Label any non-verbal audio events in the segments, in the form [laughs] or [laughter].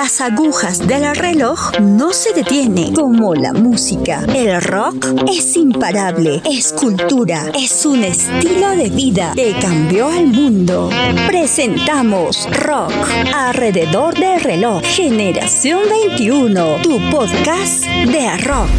las agujas del reloj no se detienen como la música. El rock es imparable, es cultura, es un estilo de vida que cambió al mundo. Presentamos Rock alrededor del reloj, Generación 21, tu podcast de rock.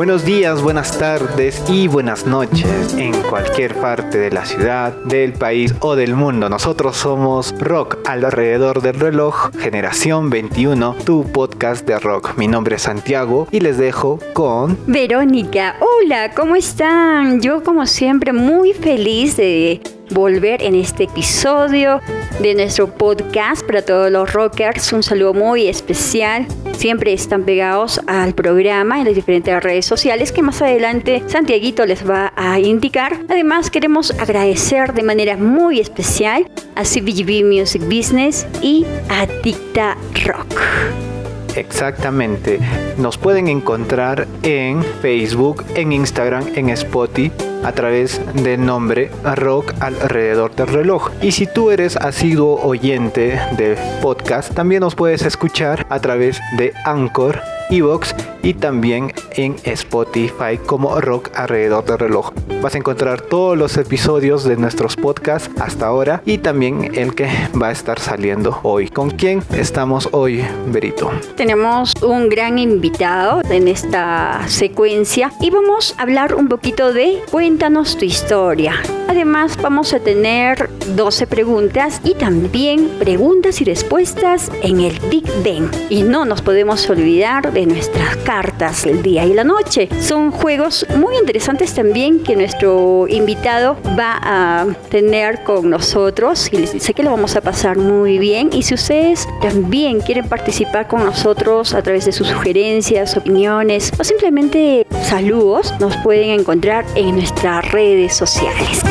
Buenos días, buenas tardes y buenas noches en cualquier parte de la ciudad, del país o del mundo. Nosotros somos Rock alrededor del reloj, Generación 21, tu podcast de rock. Mi nombre es Santiago y les dejo con Verónica. Hola, ¿cómo están? Yo como siempre muy feliz de volver en este episodio de nuestro podcast para todos los rockers. Un saludo muy especial. Siempre están pegados al programa en las diferentes redes sociales que más adelante Santiaguito les va a indicar. Además queremos agradecer de manera muy especial a CBGB Music Business y a Dicta Rock. Exactamente. Nos pueden encontrar en Facebook, en Instagram, en Spotify a través del nombre Rock alrededor del reloj. Y si tú eres asiduo oyente de podcast, también nos puedes escuchar a través de Anchor Evox y también en Spotify como Rock alrededor del reloj. Vas a encontrar todos los episodios de nuestros podcasts hasta ahora y también el que va a estar saliendo hoy. ¿Con quién estamos hoy, Berito? Tenemos un gran invitado en esta secuencia y vamos a hablar un poquito de Cuéntanos tu historia. Además vamos a tener 12 preguntas y también preguntas y respuestas en el Big Bang. Y no nos podemos olvidar de nuestras cartas el día y la noche. Son juegos muy interesantes también que nuestro invitado va a tener con nosotros y sé que lo vamos a pasar muy bien. Y si ustedes también quieren participar con nosotros a través de sus sugerencias, opiniones o simplemente saludos, nos pueden encontrar en nuestras redes sociales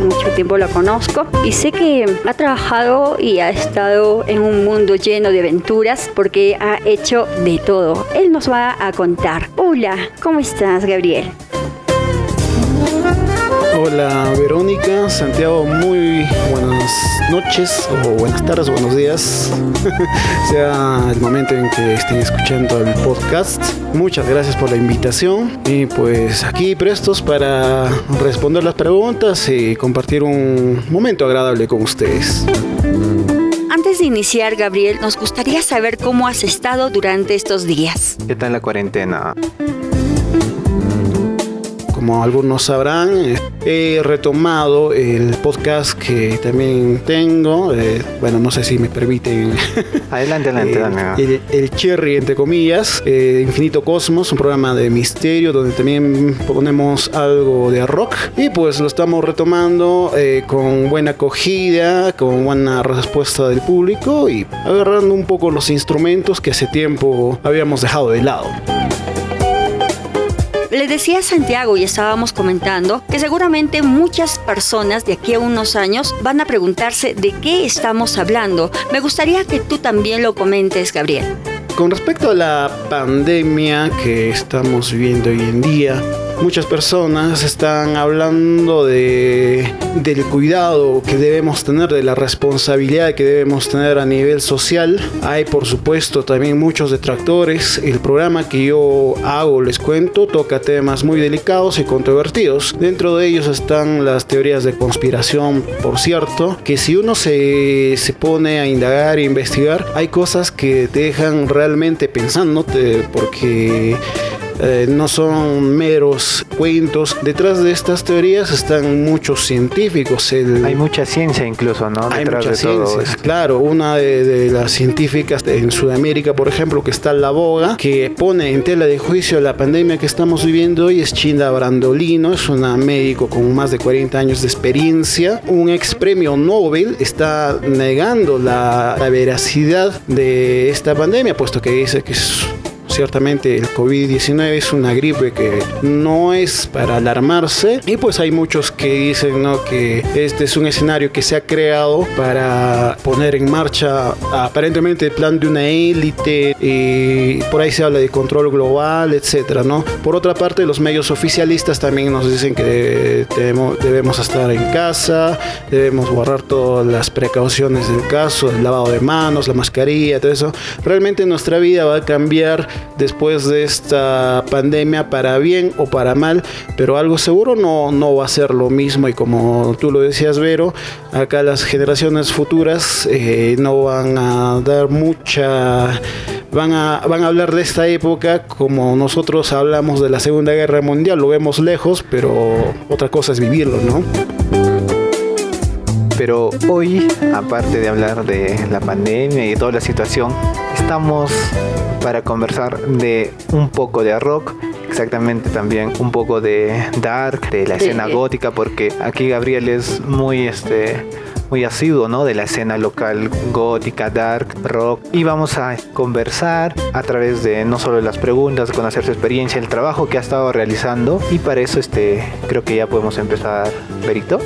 mucho tiempo lo conozco y sé que ha trabajado y ha estado en un mundo lleno de aventuras porque ha hecho de todo. Él nos va a contar. Hola, ¿cómo estás, Gabriel? Hola Verónica, Santiago, muy buenas noches o buenas tardes o buenos días, [laughs] sea el momento en que estén escuchando el podcast. Muchas gracias por la invitación y pues aquí prestos para responder las preguntas y compartir un momento agradable con ustedes. Antes de iniciar, Gabriel, nos gustaría saber cómo has estado durante estos días. ¿Qué tal la cuarentena? como algunos sabrán, he retomado el podcast que también tengo. Eh, bueno, no sé si me permiten. [laughs] Adelante, adelante, eh, el, Cherry, entre comillas, eh, Infinito Cosmos, un programa de misterio donde también ponemos algo de rock. Y pues lo estamos retomando con buena acogida, con buena respuesta del público y agarrando un poco los instrumentos que hace tiempo habíamos dejado de lado. Le decía a Santiago y estábamos comentando que seguramente muchas personas de aquí a unos años van a preguntarse de qué estamos hablando. Me gustaría que tú también lo comentes, Gabriel. Con respecto a la pandemia que estamos viviendo hoy en día, muchas personas están hablando de, del cuidado que debemos tener, de la responsabilidad que debemos tener a nivel social. Hay por supuesto también muchos detractores. El programa que yo hago, les cuento, toca temas muy delicados y controvertidos. Dentro de ellos están las teorías de conspiración, por cierto, que si uno se, se pone a indagar e investigar, hay cosas que te dejan realmente pensando, porque eh, no son meros cuentos. Detrás de estas teorías están muchos científicos. Hay mucha ciencia incluso, ¿no? Hay mucha ciencia, claro. Una de, las científicas en Sudamérica, por ejemplo, que está en la boga, que pone en tela de juicio la pandemia que estamos viviendo hoy es Chinda Brandolino, es una médico con más de 40 años de experiencia. Un ex premio Nobel está negando la, la veracidad de esta pandemia, puesto que dice que es ciertamente el COVID-19 es una gripe que no es para alarmarse y pues hay muchos que dicen ¿no? que este es un escenario que se ha creado para poner en marcha aparentemente el plan de una élite y por ahí se habla de control global, etcétera, ¿no? Por otra parte, los medios oficialistas también nos dicen que debemos, debemos estar en casa, debemos guardar todas las precauciones del caso, el lavado de manos, la mascarilla, todo eso. Realmente nuestra vida va a cambiar después de esta pandemia para bien o para mal, pero algo seguro no, no va a ser lo mismo y como tú lo decías, Vero, acá las generaciones futuras eh, no van a dar mucha van a, van a hablar de esta época como nosotros hablamos de la Segunda Guerra Mundial, lo vemos lejos, pero otra cosa es vivirlo, ¿no? Pero hoy, aparte de hablar de la pandemia y toda la situación, estamos para conversar de un poco de rock, exactamente también un poco de dark, de la escena gótica, porque aquí Gabriel es muy este muy asiduo, ¿no? De la escena local gótica, dark, rock. Y vamos a conversar a través de no solo las preguntas, conocer su experiencia, el trabajo que ha estado realizando. Y para eso, este, creo que ya podemos empezar, Berito.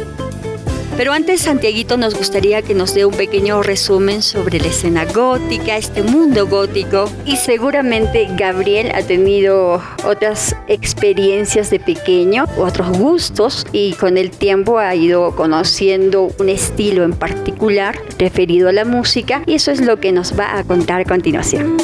Pero antes, Santiaguito, nos gustaría que nos dé un pequeño resumen sobre la escena gótica, este mundo gótico. Y seguramente Gabriel ha tenido otras experiencias de pequeño, otros gustos, y con el tiempo ha ido conociendo un estilo en particular referido a la música. Y eso es lo que nos va a contar a continuación.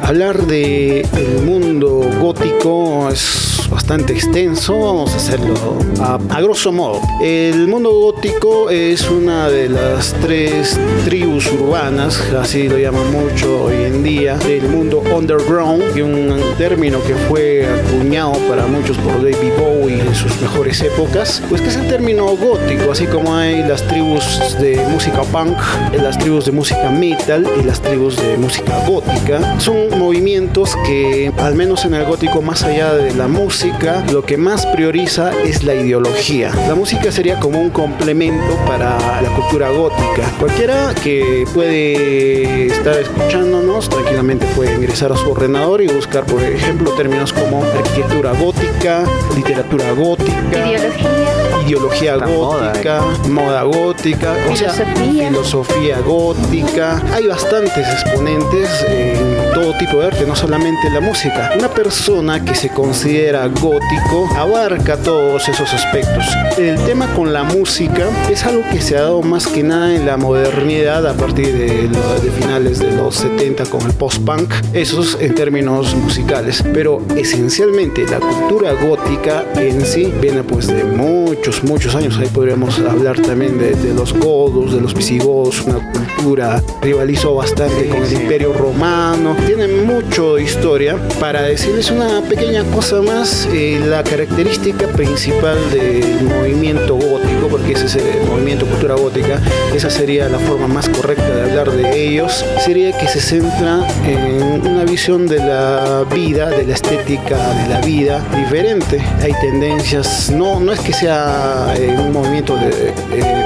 Hablar de el mundo gótico es bastante extenso, vamos a hacerlo a, grosso modo. El mundo gótico es una de las tres tribus urbanas, así lo llaman mucho hoy en día, del mundo underground, y un término que fue acuñado para muchos por David Bowie en sus mejores épocas, pues que es el término gótico, así como hay las tribus de música punk, las tribus de música metal y las tribus de música gótica. Son movimientos que, al menos en el gótico, más allá de la música, lo que más prioriza es la ideología. La música sería como un complemento para la cultura gótica. Cualquiera que puede estar escuchándonos tranquilamente puede ingresar a su ordenador y buscar, por ejemplo, términos como arquitectura gótica, literatura gótica, ideología, ideología gótica, moda, gótica, filosofía. filosofía gótica. Hay bastantes exponentes en todo tipo de arte, no solamente la música. Una persona que se considera gótico abarca todos esos aspectos. El tema con la música es algo que se ha dado más que nada en la modernidad a partir de, de finales de los 70 con el post-punk, esos en términos musicales. Pero esencialmente la cultura gótica en sí viene pues de muchos, muchos años. Ahí podríamos hablar también de, los godos, de los visigodos, una cultura rivalizó bastante con el imperio romano. Tiene mucho historia. Para decirles una pequeña cosa más, eh, la característica principal del movimiento gótico, porque ese es el movimiento cultura gótica, esa sería la forma más correcta de hablar de ellos, sería que se centra en una visión de la vida, de la estética de la vida diferente. Hay tendencias, no, no es que sea eh, un movimiento eh,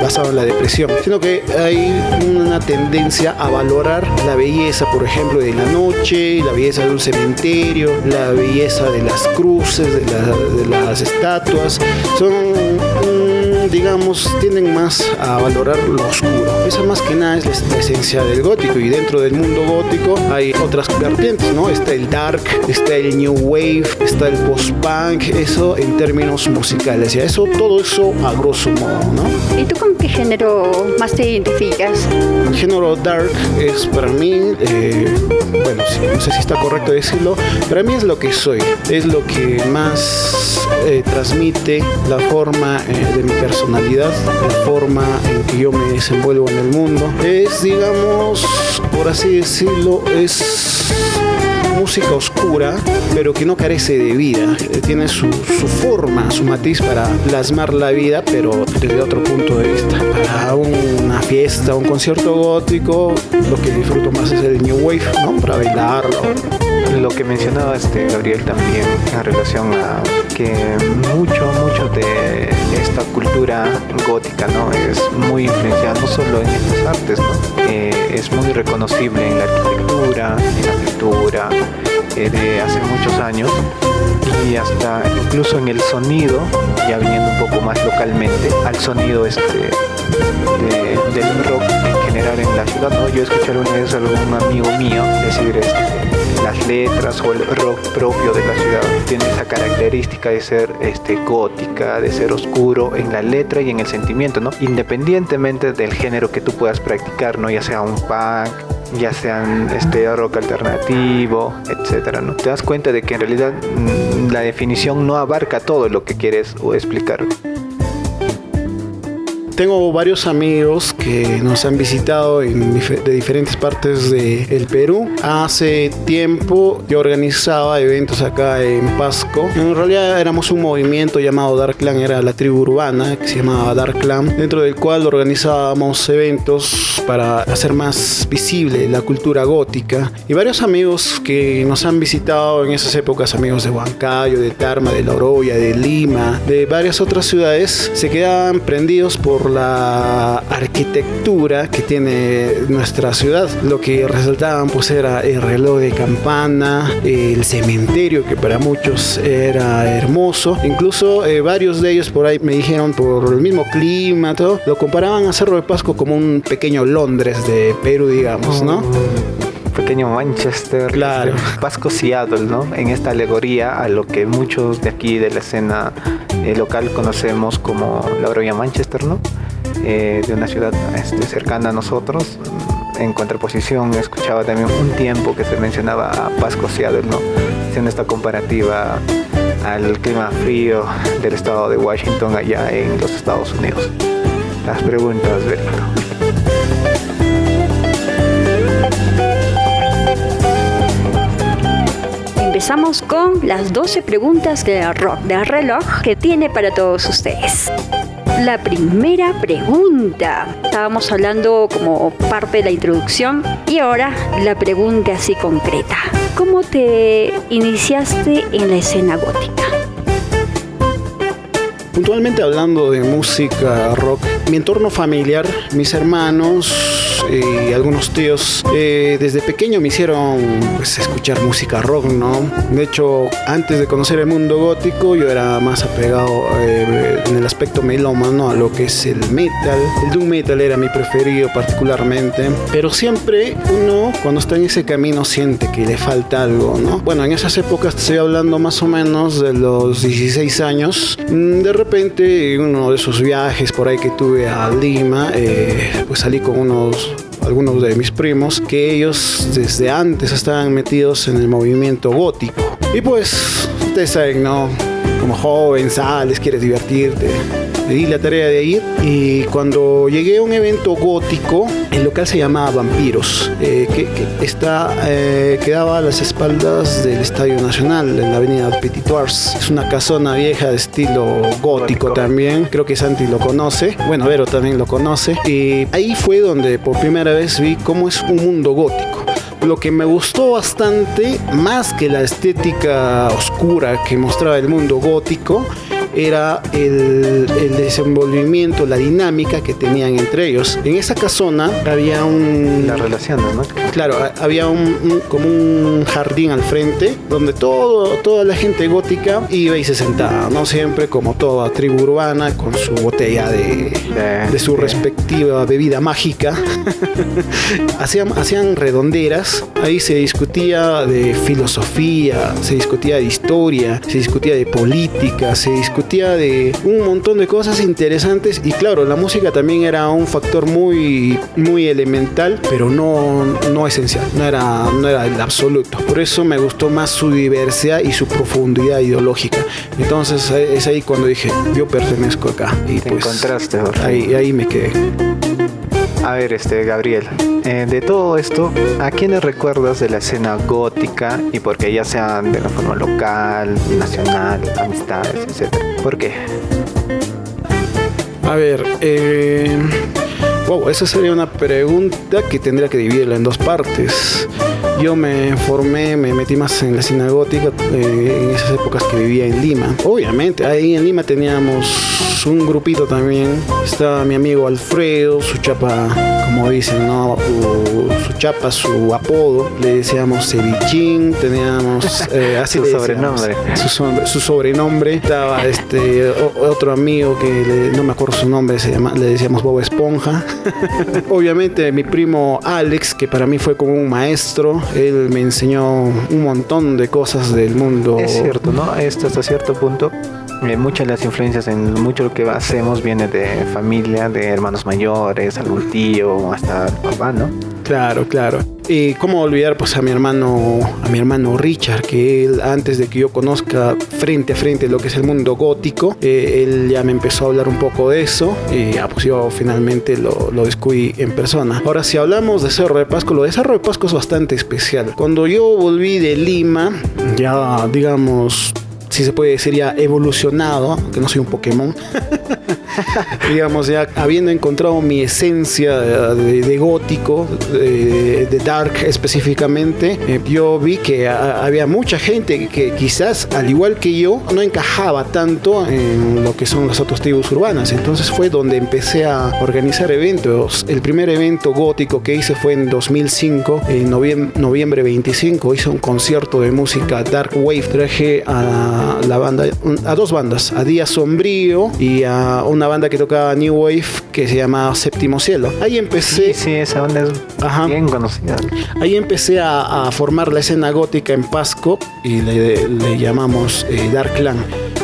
basado en la depresión, sino que hay una tendencia a valorar la belleza, por ejemplo, de la noche, la belleza de un cementerio, la belleza de las cruces, de, las estatuas, son, digamos, tienden más a valorar lo oscuro. Esa más que nada es la esencia del gótico y dentro del mundo gótico hay otras vertientes, ¿no? Está el dark, está el new wave, está el post-punk, eso en términos musicales. Y eso, todo eso a grosso modo, ¿no? ¿Y tú con qué género más te identificas? El género dark es para mí, eh, bueno, no sé si está correcto decirlo, para mí es lo que soy, es lo que más eh, transmite la forma eh, de mi personalidad, la forma en que yo me desenvuelvo en el mundo. Es, digamos, por así decirlo, es música oscura, pero que no carece de vida. Eh, tiene su, su, forma, su matiz para plasmar la vida, pero desde otro punto de vista. Para una fiesta, un concierto gótico, lo que disfruto más es el New Wave, ¿no? Para bailarlo lo que mencionaba este Gabriel también en relación a que mucho, mucho de esta cultura gótica ¿no? es muy influenciada no solo en estas artes, ¿no? Eh, es muy reconocible en la arquitectura, en la pintura, eh, de hace muchos años y hasta incluso en el sonido, ya viniendo un poco más localmente, al sonido este del rock en general en la ciudad. ¿no? Yo escuché alguna vez a algún amigo mío decir este, las letras o el rock propio de la ciudad tiene esa característica de ser este, gótica, de ser oscuro en la letra y en el sentimiento, ¿no? independientemente del género que tú puedas practicar, ¿no? ya sea un punk, ya sean este rock alternativo, etcétera, ¿no? Te das cuenta de que en realidad mm, la definición no abarca todo lo que quieres explicar tengo varios amigos que nos han visitado en de diferentes partes del Perú. Hace tiempo yo organizaba eventos acá en Pasco. En realidad éramos un movimiento llamado Dark Clan, era la tribu urbana que se llamaba Dark Clan, dentro del cual organizábamos eventos para hacer más visible la cultura gótica. Y varios amigos que nos han visitado en esas épocas, amigos de Huancayo, de Tarma, de La Oroya, de Lima, de varias otras ciudades, se quedaban prendidos por la arquitectura que tiene nuestra ciudad. Lo que resaltaban pues era el reloj de campana, el cementerio que para muchos era hermoso. Incluso eh, varios de ellos por ahí me dijeron por el mismo clima, todo, lo comparaban a Cerro de Pasco como un pequeño Londres de Perú, digamos, ¿no? pequeño Manchester, claro. Pasco Seattle, ¿no? En esta alegoría a lo que muchos de aquí de la escena eh, local conocemos como la Oroya Manchester, ¿no? Eh, de una ciudad este, cercana a nosotros. En contraposición, escuchaba también un tiempo que se mencionaba a Pasco Seattle, ¿no? haciendo esta comparativa al clima frío del estado de Washington allá en los Estados Unidos. Las preguntas, Berito. Empezamos con las 12 preguntas de rock del reloj que tiene para todos ustedes. La primera pregunta. Estábamos hablando como parte de la introducción y ahora la pregunta así concreta. ¿Cómo te iniciaste en la escena gótica? Puntualmente hablando de música rock, mi entorno familiar, mis hermanos, y algunos tíos eh, desde pequeño me hicieron pues, escuchar música rock, ¿no? De hecho, antes de conocer el mundo gótico, yo era más apegado eh, en el aspecto melómano a lo que es el metal. El doom metal era mi preferido particularmente, pero siempre uno cuando está en ese camino siente que le falta algo, ¿no? Bueno, en esas épocas estoy hablando más o menos de los 16 años. Mm, de repente, en uno de esos viajes por ahí que tuve a Lima, eh, pues salí con unos algunos de mis primos, que ellos desde antes estaban metidos en el movimiento gótico. Y pues, ustedes saben, ¿no? Como joven, sales, quieres divertirte me di la tarea de ir y cuando llegué a un evento gótico, el local se llamaba Vampiros, eh, que, está, eh, quedaba a las espaldas del Estadio Nacional, en la avenida Petitoires. Es una casona vieja de estilo gótico, también, creo que Santi lo conoce, bueno, Vero también lo conoce, y ahí fue donde por primera vez vi cómo es un mundo gótico. Lo que me gustó bastante, más que la estética oscura que mostraba el mundo gótico, era el, desenvolvimiento, la dinámica que tenían entre ellos. En esa casona había un... La relación, ¿no? Claro, había un, como un jardín al frente donde todo, toda la gente gótica iba y se sentaba, ¿no? Siempre como toda tribu urbana con su botella de, de, su respectiva bebida mágica. [laughs] hacían, hacían redonderas, ahí se discutía de filosofía, se discutía de historia, se discutía de política, se discutía de un montón de cosas interesantes y claro, la música también era un factor muy, muy elemental, pero no, no esencial, no era, no era el absoluto. Por eso me gustó más su diversidad y su profundidad ideológica. Entonces es ahí cuando dije, yo pertenezco acá. Y Te pues, encontraste, ahí, ahí me quedé. A ver, este, Gabriel, eh, de todo esto, ¿a quiénes recuerdas de la escena gótica y por qué ya sean de la forma local, nacional, amistades, etcétera? ¿Por qué? A ver, eh, wow, esa sería una pregunta que tendría que dividirla en dos partes. Yo me formé, me metí más en la escena gótica eh, en esas épocas que vivía en Lima. Obviamente, ahí en Lima teníamos un grupito también. Estaba mi amigo Alfredo, su chapa, como dicen, ¿no? Su chapa, su apodo. Le decíamos Cevichín, teníamos [laughs] eh, así su sobrenombre. Su, sobrenombre. Estaba este otro amigo que no me acuerdo su nombre, se llama, le decíamos Bob Esponja. [laughs] Obviamente mi primo Alex, que para mí fue como un maestro, él me enseñó un montón de cosas del mundo. Es cierto, ¿no? Esto hasta cierto punto eh, muchas de las influencias en mucho lo que hacemos viene de familia, de hermanos mayores, algún tío, hasta papá, ¿no? Claro, claro. Y cómo olvidar pues a mi hermano, a mi hermano Richard, que él antes de que yo conozca frente a frente lo que es el mundo gótico, eh, él ya me empezó a hablar un poco de eso y ya pues yo finalmente lo, lo descubrí en persona. Ahora si hablamos de Cerro de Pasco, lo de Cerro de Pasco es bastante especial. Cuando yo volví de Lima, ya digamos si se puede decir ya evolucionado, que no soy un Pokémon. [laughs] digamos, ya habiendo encontrado mi esencia de, gótico, de, dark específicamente, eh, yo vi que había mucha gente que quizás, al igual que yo, no encajaba tanto en lo que son las otras tribus urbanas. Entonces fue donde empecé a organizar eventos. El primer evento gótico que hice fue en 2005, en noviembre, noviembre 25, hice un concierto de música dark wave. Traje a la banda, a dos bandas, a Día Sombrío y a una banda que tocaba New Wave que se llama Séptimo Cielo. Ahí empecé. Sí, esa banda es bien conocida. Ahí empecé a, formar la escena gótica en Pasco y le, llamamos eh, Dark Clan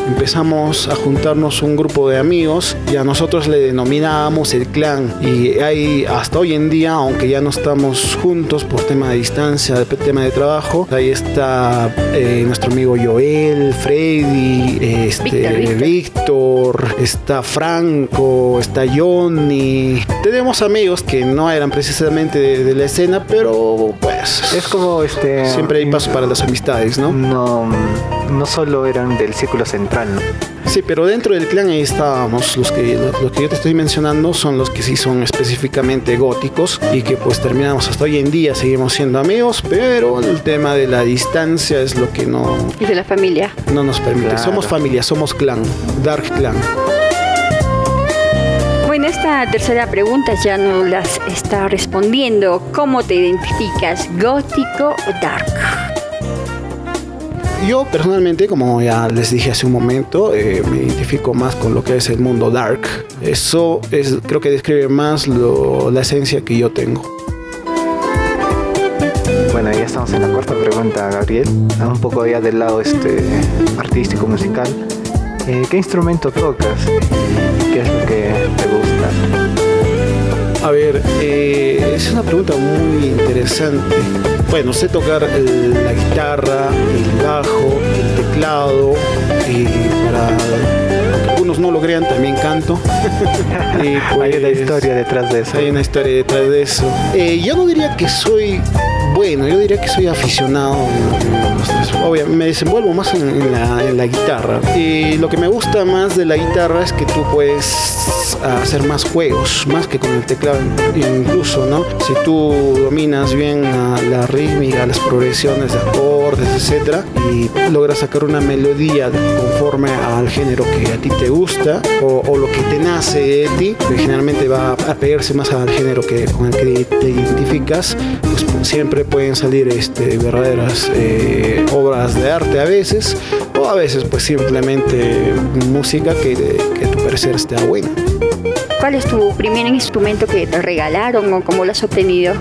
empezamos a juntarnos un grupo de amigos y a nosotros le denominábamos el clan. Y hay hasta hoy en día aunque ya no estamos juntos por tema de distancia de tema de trabajo ahí está eh, nuestro amigo Joel Freddy este Víctor está Franco está Johnny. Tenemos amigos que no eran precisamente de, la escena pero pues es como este siempre hay paso para las amistades no no no solo eran del círculo central, ¿no? Sí, pero dentro del clan ahí estábamos. Los que, los, que yo te estoy mencionando son los que sí son específicamente góticos y que pues terminamos hasta hoy en día, seguimos siendo amigos, pero el tema de la distancia es lo que no... Y de la familia. No nos permite. Somos familia, somos clan, Dark Clan. Bueno, esta tercera pregunta ya no las está respondiendo. ¿Cómo te identificas, gótico o dark? Yo personalmente, como ya les dije hace un momento, eh, me identifico más con lo que es el mundo dark. Eso es, creo que describe más la esencia que yo tengo. Bueno, ya estamos en la cuarta pregunta, Gabriel. Un poco ya del lado este artístico musical. Eh, ¿Qué instrumento tocas? ¿Qué es lo que te gusta? A ver, eh, es una pregunta muy interesante bueno, sé tocar la guitarra, el bajo, el teclado, y para algunos no lo crean, también canto. [laughs] y hay una pues, historia detrás de eso. Hay una historia detrás de eso. Eh, yo no diría que soy bueno, yo diría que soy aficionado. Obviamente, me desenvuelvo más en, la, guitarra. Y lo que me gusta más de la guitarra es que tú puedes hacer más juegos, más que con el teclado incluso, ¿no? Si tú dominas bien la, rítmica, las progresiones de acordes, etcétera, y logras sacar una melodía conforme al género que a ti te gusta o, lo que te nace de ti, que generalmente va a pegarse más al género que, con el que te identificas, pues siempre pueden salir este, verdaderas eh, obras de arte a veces, o a veces pues simplemente música que, que a tu parecer esté buena. ¿Cuál es tu primer instrumento que te regalaron o cómo lo has obtenido?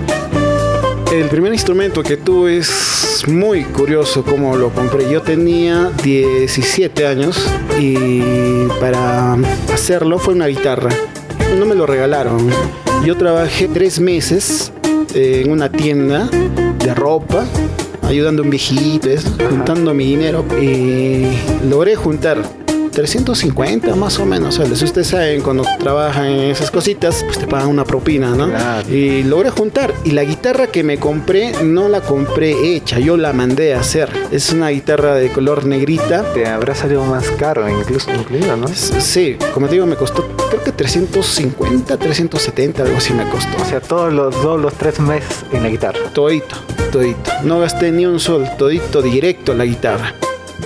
El primer instrumento que tuve es muy curioso cómo lo compré. Yo tenía 17 años y para hacerlo fue una guitarra. No me lo regalaron. Yo trabajé tres meses en una tienda de ropa, ayudando a un viejito, juntando mi dinero. Y logré juntar 350 más o menos. Si ustedes saben, cuando trabajan en esas cositas, pues te pagan una propina, ¿no? Y logré juntar. Y la guitarra que me compré, no la compré hecha, yo la mandé a hacer. Es una guitarra de color negrita. Te habrá salido más caro, incluso incluido, ¿no? Sí, como te digo, me costó creo que 350, 370, algo así me costó. O sea, todos los dos, los tres meses en la guitarra. Todito, todito. No gasté ni un sol, todito directo a la guitarra.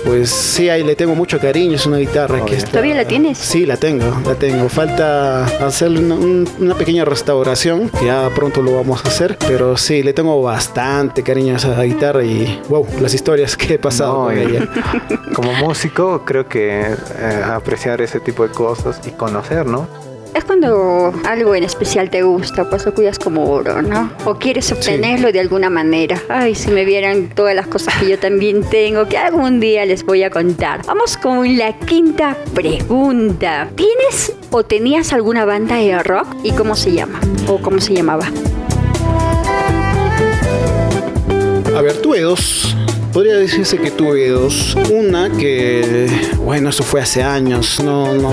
Pues sí, ahí le tengo mucho cariño, es una guitarra que está... ¿Todavía la tienes? Sí, la tengo, la tengo. Falta hacerle una, pequeña restauración, que ya pronto lo vamos a hacer, pero sí, le tengo bastante cariño a esa guitarra y wow, las historias que he pasado con ella. Como músico, creo que eh, apreciar ese tipo de cosas y conocer, ¿no? Es cuando algo en especial te gusta, pues lo cuidas como oro, ¿no? O quieres obtenerlo de alguna manera. Ay, si me vieran todas las cosas que yo también tengo, que algún día les voy a contar. Vamos con la quinta pregunta. ¿Tienes o tenías alguna banda de rock? ¿Y cómo se llama? ¿O cómo se llamaba? A ver, tuve dos podría decirse que tuve dos. Una que, bueno, eso fue hace años, no, no,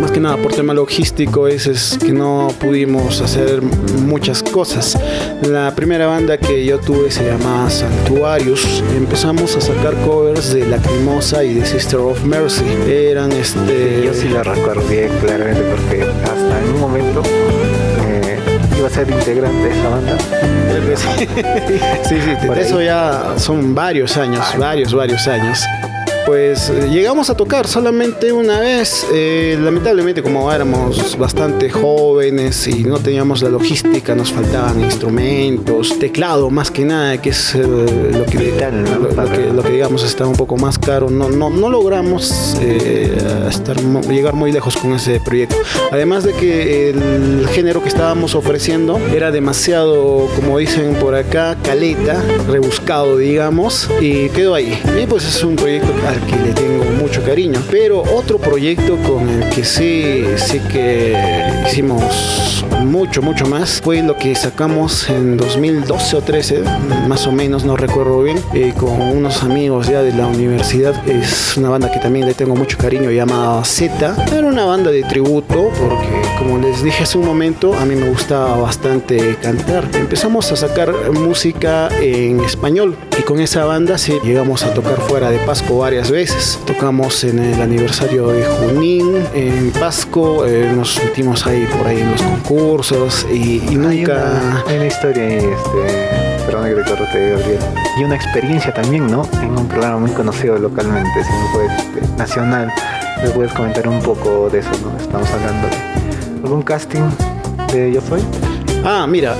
más que nada por tema logístico, es, es que no pudimos hacer muchas cosas. La primera banda que yo tuve se llamaba Santuarius. Empezamos a sacar covers de Lacrimosa y de Sister of Mercy. Eran este. yo sí la recuerdo bien claramente porque hasta en un momento iba a ser integrante de esa banda. [laughs] sí, sí, eso ya son varios años, varios, varios años pues eh, llegamos a tocar solamente una vez. Eh, lamentablemente como éramos bastante jóvenes y no teníamos la logística, nos faltaban instrumentos, teclado más que nada, que es lo, que, lo, que, digamos está un poco más caro. No, no, no logramos eh, estar, llegar muy lejos con ese proyecto. Además de que el género que estábamos ofreciendo era demasiado, como dicen por acá, caleta, rebuscado digamos, y quedó ahí. Y pues es un proyecto que le tengo mucho cariño. Pero otro proyecto con el que sí, sí que hicimos mucho, mucho más fue lo que sacamos en 2012 o 13, más o menos, no recuerdo bien, eh, con unos amigos ya de la universidad. Es una banda que también le tengo mucho cariño, llamada Z. Era una banda de tributo porque, como les dije hace un momento, a mí me gustaba bastante cantar. Empezamos a sacar música en español y con esa banda sí llegamos a tocar fuera de Pasco varias veces. Tocamos en el aniversario de Junín, en Pasco, eh, nos metimos ahí por ahí en los concursos y, nunca... Hay una, historia, este, perdón que te Gabriel, y una experiencia también, ¿no? En un programa muy conocido localmente, si no fue este, nacional. ¿Me puedes comentar un poco de eso, no? Estamos hablando de algún casting de Yo Soy. Ah, mira.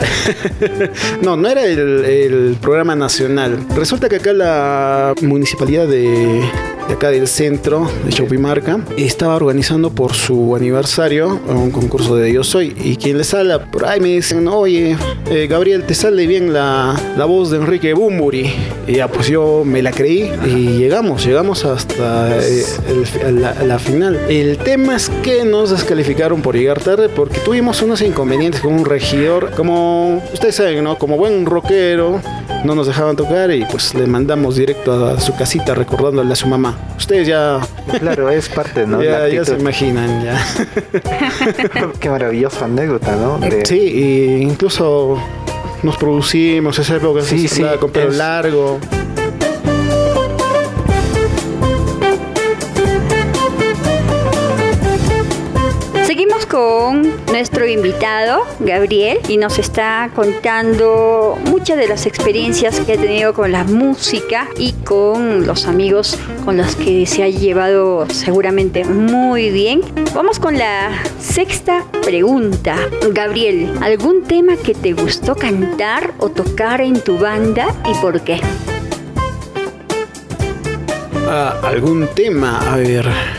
[laughs] no, no era el, programa nacional. Resulta que acá la municipalidad de, acá del centro de Chopimarca estaba organizando por su aniversario un concurso de Yo Soy. Y quien les habla por ahí me dicen, oye, eh, Gabriel, te sale bien la, voz de Enrique Bumburi. Y ya, pues yo me la creí y llegamos, llegamos hasta eh, la, final. El tema es que nos descalificaron por llegar tarde porque tuvimos unos inconvenientes con un regidor. Como ustedes saben, ¿no? Como buen rockero, no nos dejaban tocar y pues le mandamos directo a su casita recordándole a su mamá. Ustedes ya... Claro, es parte, ¿no? [laughs] ya, ya se imaginan, ya. [laughs] Qué maravillosa anécdota, ¿no? Sí, e incluso nos producimos esa época sí, sí, con pelo largo. Con nuestro invitado, Gabriel, y nos está contando muchas de las experiencias que ha tenido con la música y con los amigos con los que se ha llevado seguramente muy bien. Vamos con la sexta pregunta. Gabriel, ¿algún tema que te gustó cantar o tocar en tu banda y por qué? Ah, ¿Algún tema? A ver.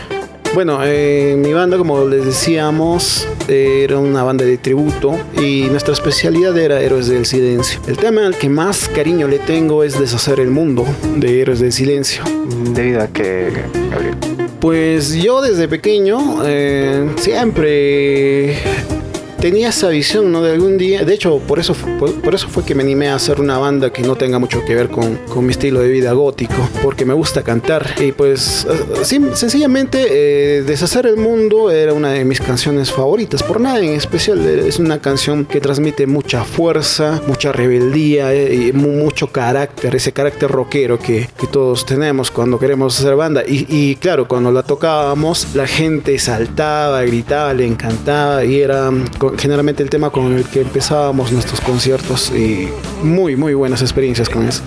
Bueno, eh, mi banda, como les decíamos, era una banda de tributo y nuestra especialidad era Héroes del Silencio. El tema al que más cariño le tengo es Deshacer el Mundo de Héroes del Silencio. ¿Debido a que, Gabriel? Pues yo desde pequeño eh, siempre tenía esa visión, ¿no? De algún día, de hecho, por eso, por, eso fue que me animé a hacer una banda que no tenga mucho que ver con, con mi estilo de vida gótico, porque me gusta cantar. Y pues, eh, sencillamente, eh, Deshacer el Mundo era una de mis canciones favoritas, por nada en especial, es una canción que transmite mucha fuerza, mucha rebeldía y mucho carácter, ese carácter rockero que, que todos tenemos cuando queremos hacer banda. Y, y claro, cuando la tocábamos, la gente saltaba, gritaba, le encantaba y era generalmente el tema con el que empezábamos nuestros conciertos y muy, muy buenas experiencias con eso.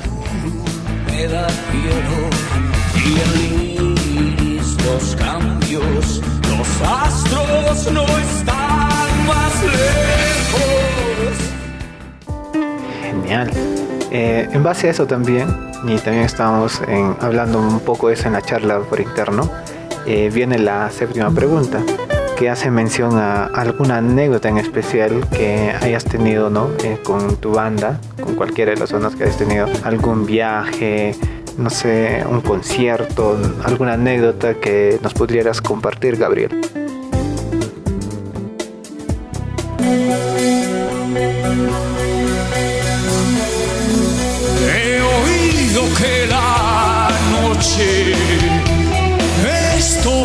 Genial. Eh, en base a eso también, y también estábamos hablando un poco de eso en la charla por interno, eh, viene la séptima pregunta que hace mención a alguna anécdota en especial que hayas tenido ¿no? Eh, con tu banda, con cualquiera de las zonas que hayas tenido, algún viaje, no sé, un concierto, alguna anécdota que nos pudieras compartir, Gabriel. He oído que la noche esto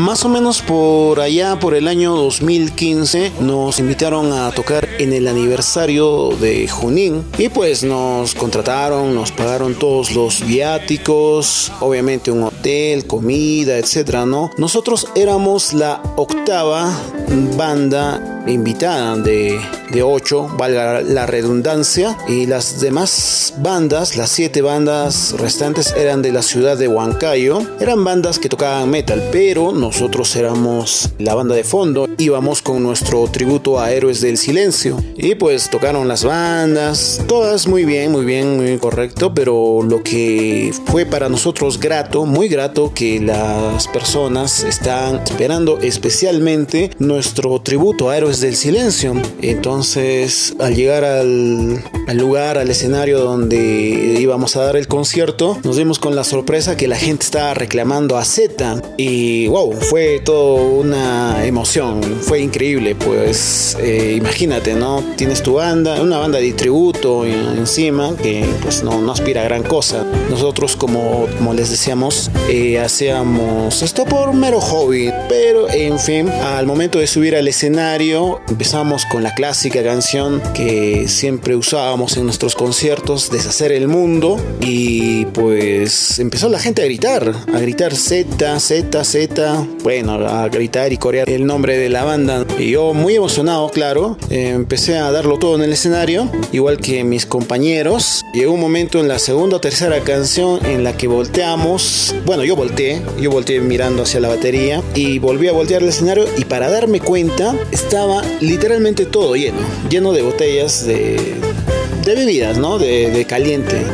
Más o menos por allá, por el año 2015, nos invitaron a tocar en el aniversario de Junín y pues nos contrataron, nos pagaron todos los viáticos, obviamente un hotel, comida, etcétera, ¿no? Nosotros éramos la octava banda invitada de, de ocho, valga la redundancia, y las demás bandas, las siete bandas restantes eran de la ciudad de Huancayo, eran bandas que tocaban metal, pero nosotros éramos la banda de fondo, íbamos con nuestro tributo a Héroes del Silencio, y pues tocaron las bandas, todas muy bien, muy bien, muy correcto, pero lo que fue para nosotros grato, muy grato, que las personas están esperando especialmente nuestro tributo a Héroes del Silencio. Entonces, al llegar al, lugar, al escenario donde íbamos a dar el concierto, nos dimos con la sorpresa que la gente estaba reclamando a Z. Y wow, fue toda una emoción, fue increíble. Pues eh, imagínate, ¿no? Tienes tu banda, una banda de tributo encima que pues no, no aspira a gran cosa. Nosotros, como, como les decíamos, eh, hacíamos esto por mero hobby, pero en fin, al momento de subir al escenario, empezamos con la clásica canción que siempre usábamos en nuestros conciertos, Deshacer el Mundo, y pues empezó la gente a gritar, a gritar Z, Z, Z, bueno, a gritar y corear el nombre de la banda. Y yo muy emocionado, claro, empecé a darlo todo en el escenario, igual que mis compañeros. Llegó un momento en la segunda o tercera canción en la que volteamos, bueno, yo volteé, yo volteé mirando hacia la batería y volví a voltear el escenario y para darme cuenta estaba literalmente todo lleno, lleno de botellas de, bebidas, ¿no? De, caliente,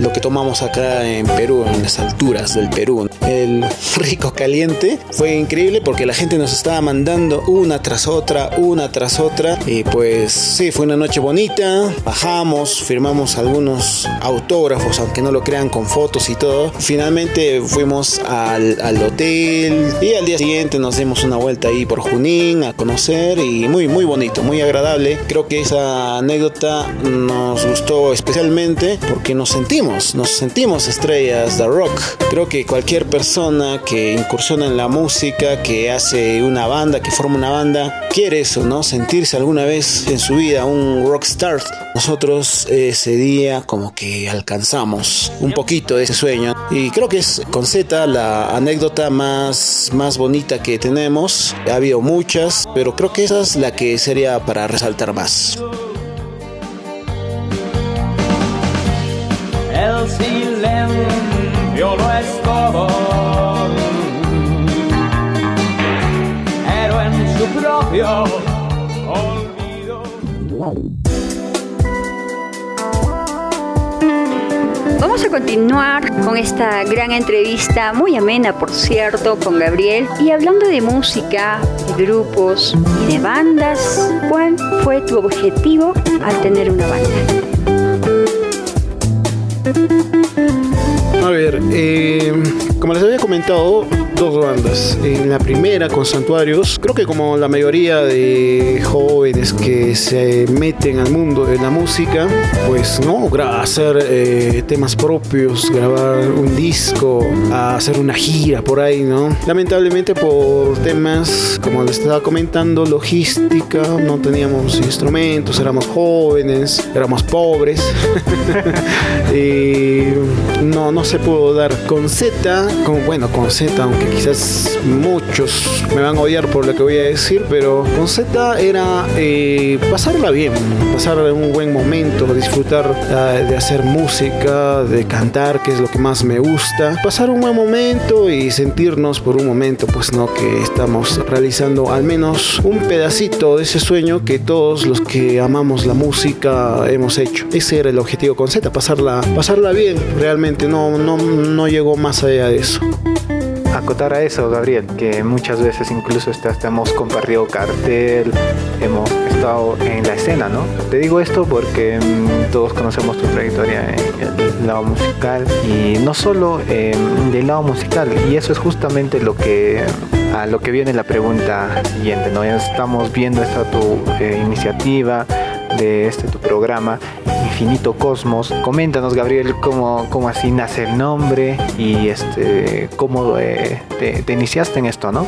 lo que tomamos acá en Perú, en las alturas del Perú. El [laughs] rico caliente fue increíble porque la gente nos estaba mandando una tras otra, una tras otra. Y pues sí, fue una noche bonita. Bajamos, firmamos algunos autógrafos, aunque no lo crean, con fotos y todo. Finalmente fuimos al, al hotel y al día siguiente nos dimos una vuelta ahí por Junín a conocer y muy, muy bonito, muy agradable. Creo que esa anécdota nos gustó especialmente porque nos sentimos, nos sentimos estrellas de rock. Creo que cualquier persona que incursiona en la música, que hace una banda, que forma una banda, quiere eso, ¿no? Sentirse alguna vez en su vida un rockstar. Nosotros ese día como que alcanzamos un poquito de ese sueño. Y creo que es con Z la anécdota más, más bonita que tenemos. Ha habido muchas, pero creo que esa es la que sería para resaltar más. Silencio no es todo. Pero en su propio olvido. Vamos a continuar con esta gran entrevista, muy amena por cierto, con Gabriel. Y hablando de música, de grupos y de bandas, ¿cuál fue tu objetivo al tener una banda? A ver, eh, como les había comentado, dos bandas. En la primera, con Santuarios, creo que como la mayoría de jóvenes que se meten al mundo de la música, pues no, hacer eh, temas propios, grabar un disco, hacer una gira por ahí, ¿no? Lamentablemente por temas, como les estaba comentando, logística, no teníamos instrumentos, éramos jóvenes, éramos pobres. [laughs] y no, no se pudo dar con Z, con, bueno, con Z, aunque quizás muchos me van a odiar por lo que voy a decir, pero con Z era eh, pasarla bien, pasar un buen momento, disfrutar uh, de hacer música, de cantar, que es lo que más me gusta, pasar un buen momento y sentirnos por un momento, pues no, que estamos realizando al menos un pedacito de ese sueño que todos los que amamos la música hemos hecho. Ese era el objetivo con Z, pasarla, pasarla bien, realmente no, no, no llegó más allá de eso acotar a eso, Gabriel, que muchas veces incluso hemos compartido cartel, hemos estado en la escena, ¿no? Te digo esto porque mm, todos conocemos tu trayectoria en el lado musical y no solo del lado musical, y eso es justamente lo que a lo que viene la pregunta siguiente, ¿no? Estamos viendo esta tu eh, iniciativa de este tu programa Infinito Cosmos. Coméntanos, Gabriel, cómo, cómo así nace el nombre y este cómo eh, te, te iniciaste en esto, ¿no?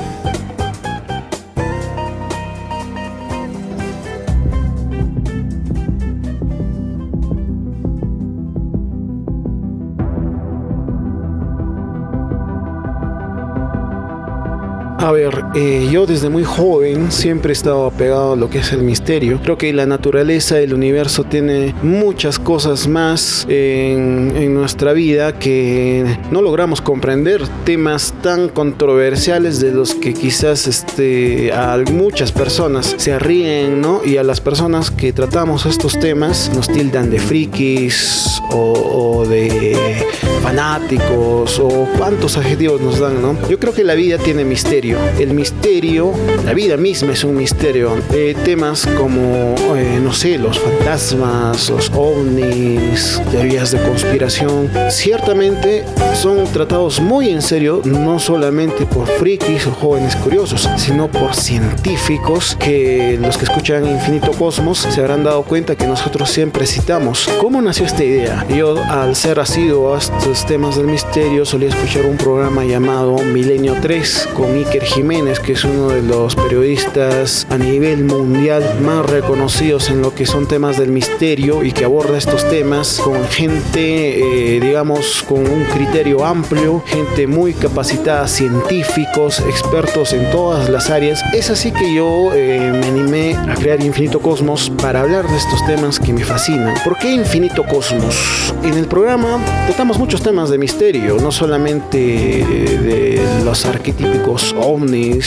A ver, eh, yo desde muy joven siempre he estado apegado a lo que es el misterio. Creo que la naturaleza, el universo tiene muchas cosas más en, en nuestra vida que no logramos comprender. Temas tan controversiales de los que quizás este, a muchas personas se ríen, ¿no? Y a las personas que tratamos estos temas nos tildan de frikis o, o de fanáticos o cuántos adjetivos nos dan, ¿no? Yo creo que la vida tiene misterio el misterio, la vida misma es un misterio. Eh, temas como, eh, no sé, los fantasmas, los ovnis, teorías de conspiración, ciertamente son tratados muy en serio, no solamente por frikis o jóvenes curiosos, sino por científicos que los que escuchan Infinito Cosmos se habrán dado cuenta que nosotros siempre citamos. ¿Cómo nació esta idea? Yo, al ser asiduo a estos temas del misterio, solía escuchar un programa llamado Milenio 3 con Iker Jiménez, que es uno de los periodistas a nivel mundial más reconocidos en lo que son temas del misterio y que aborda estos temas con gente, eh, digamos, con un criterio amplio, gente muy capacitada, científicos, expertos en todas las áreas. Es así que yo eh, me animé a crear Infinito Cosmos para hablar de estos temas que me fascinan. ¿Por qué Infinito Cosmos? En el programa tratamos muchos temas de misterio, no solamente de los arquetípicos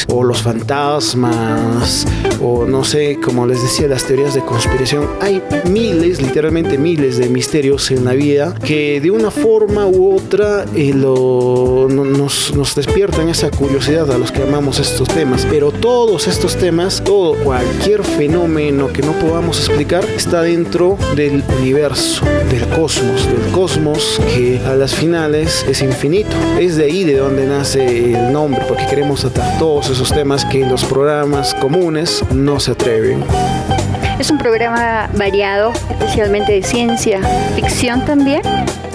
o los fantasmas o no sé, como les decía, las teorías de conspiración. Hay miles, literalmente miles de misterios en la vida que de una forma u otra eh, nos, despiertan esa curiosidad a los que amamos estos temas. Pero todos estos temas, todo, cualquier fenómeno que no podamos explicar está dentro del universo, del cosmos, del cosmos que a las finales es infinito. Es de ahí de donde nace el nombre, porque queremos todos esos temas que en los programas comunes no se atreven. Es un programa variado, especialmente de ciencia ficción también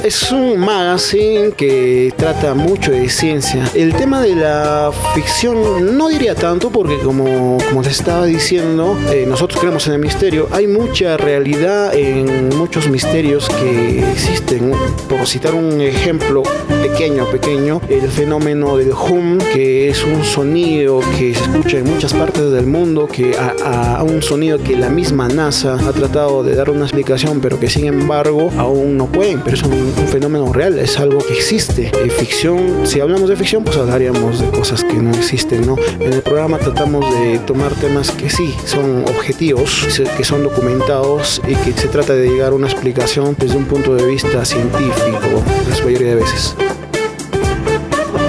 es un magazine que trata mucho de ciencia. El tema de la ficción no diría tanto porque como, como les estaba diciendo, eh, nosotros creemos en el misterio. Hay mucha realidad en muchos misterios que existen. Por citar un ejemplo pequeño, pequeño, el fenómeno del hum, que es un sonido que se escucha en muchas partes del mundo, que a, a un sonido que la misma NASA ha tratado de dar una explicación, pero que sin embargo aún no pueden. Pero es un un fenómeno real, es algo que existe. En ficción, si hablamos de ficción, pues hablaríamos de cosas que no existen, ¿no? En el programa tratamos de tomar temas que sí son objetivos, que son documentados y que se trata de llegar a una explicación desde un punto de vista científico, la mayoría de veces.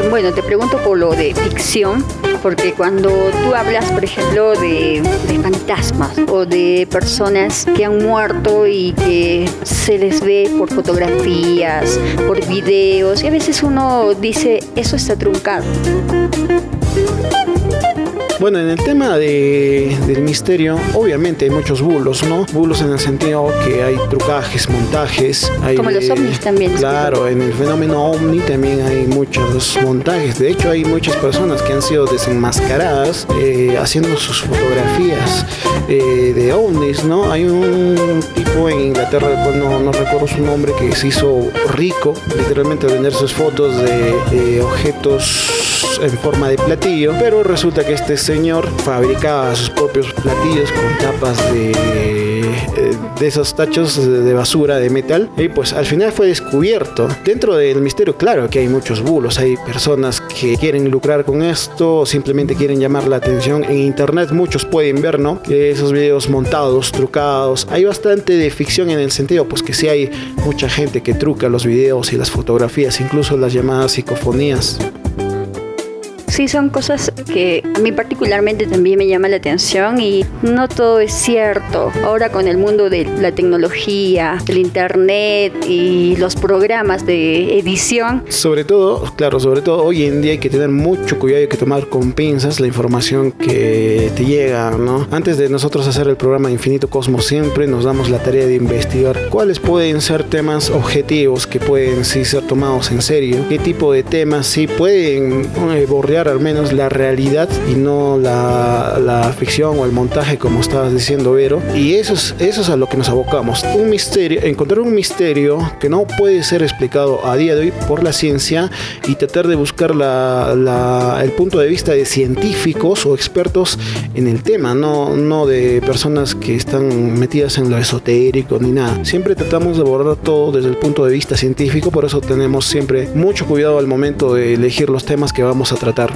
Bueno, te pregunto por lo de ficción porque cuando tú hablas, por ejemplo, de, de fantasmas o de personas que han muerto y que se les ve por fotografías, por videos, y a veces uno dice, eso está truncado. Bueno, en el tema de, del misterio, obviamente hay muchos bulos, ¿no? Bulos en el sentido que hay trucajes, montajes. Hay, Como los ovnis también. Claro, en el fenómeno ovni también hay muchos montajes. De hecho, hay muchas personas que han sido desenmascaradas eh, haciendo sus fotografías eh, de ovnis, ¿no? Hay un tipo en Inglaterra, bueno, no recuerdo su nombre, que se hizo rico, literalmente, a vender sus fotos de, de objetos en forma de platillo, pero resulta que este señor fabricaba sus propios platillos con tapas de, eh, de esos tachos de basura de metal y pues al final fue descubierto. Dentro del misterio, claro que hay muchos bulos, hay personas que quieren lucrar con esto o simplemente quieren llamar la atención. En internet muchos pueden ver, ¿no? Esos videos montados, trucados. Hay bastante de ficción en el sentido, pues que sí hay mucha gente que truca los videos y las fotografías, incluso las llamadas psicofonías. Sí, son cosas que a mí particularmente también me llama la atención y no todo es cierto. Ahora con el mundo de la tecnología, el internet y los programas de edición. Sobre todo, claro, sobre todo hoy en día hay que tener mucho cuidado hay que tomar con pinzas la información que te llega, ¿no? Antes de nosotros hacer el programa Infinito Cosmos siempre nos damos la tarea de investigar cuáles pueden ser temas objetivos que pueden sí ser tomados en serio, qué tipo de temas sí pueden eh, al menos la realidad y no la, la, ficción o el montaje como estabas diciendo Vero. Y eso es, eso es a lo que nos abocamos. Un misterio encontrar un misterio que no puede ser explicado a día de hoy por la ciencia y tratar de buscar la, la, el punto de vista de científicos o expertos en el tema no, no de personas que están metidas en lo esotérico ni nada. Siempre tratamos de abordar todo desde el punto de vista científico por eso tenemos siempre mucho cuidado al momento de elegir los temas que vamos a tratar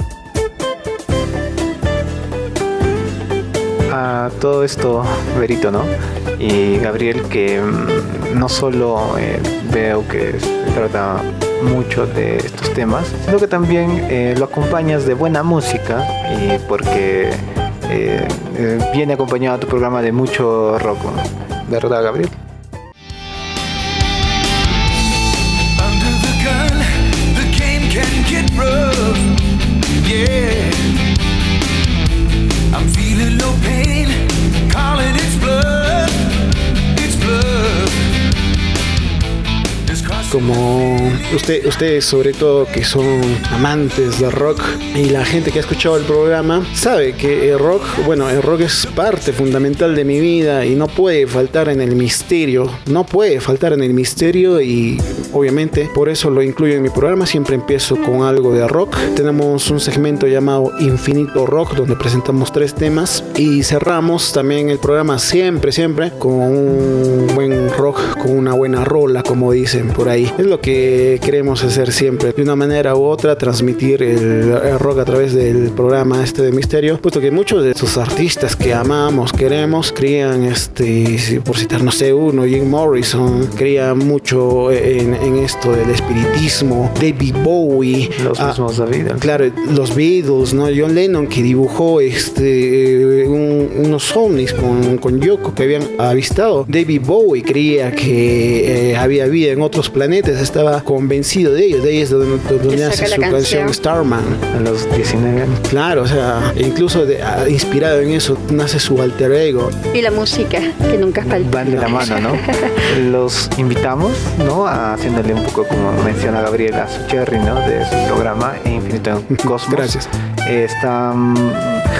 a todo esto, Verito, ¿no? Y Gabriel, que mmm, no solo eh, veo que trata mucho de estos temas, sino que también eh, lo acompañas de buena música y porque eh, viene acompañado tu programa de mucho rock, ¿verdad, Gabriel? Como usted, ustedes sobre todo que son amantes del rock y la gente que ha escuchado el programa sabe que el rock, bueno, el rock es parte fundamental de mi vida y no puede faltar en el misterio, no puede faltar en el misterio y obviamente por eso lo incluyo en mi programa, siempre empiezo con algo de rock. Tenemos un segmento llamado Infinito Rock donde presentamos tres temas y cerramos también el programa siempre, siempre con un buen rock, con una buena rola, como dicen por ahí. Es lo que queremos hacer siempre, de una manera u otra, transmitir el, el rock a través del programa este de Misterio, puesto que muchos de esos artistas que amamos, queremos, creían, este, por citar, no sé, uno, Jim Morrison, creía mucho en, en esto del espiritismo, David Bowie, los mismos ah, David. Claro, los Beatles, ¿no? John Lennon que dibujó este, un, unos ovnis con, con Yoko que habían avistado. David Bowie creía que eh, había vida en otros planetas, estaba convencido de ello, de ahí es donde, donde hace su canción. canción Starman. A los 19 años. Claro, o sea, incluso de, uh, inspirado en eso nace su alter ego. Y la música, que nunca falta. Van de la mano, ¿no? [laughs] los invitamos, ¿no? A, haciéndole un poco como menciona Gabriela, su cherry, ¿no? De su programa Infinito Cosmos. Gracias. Está,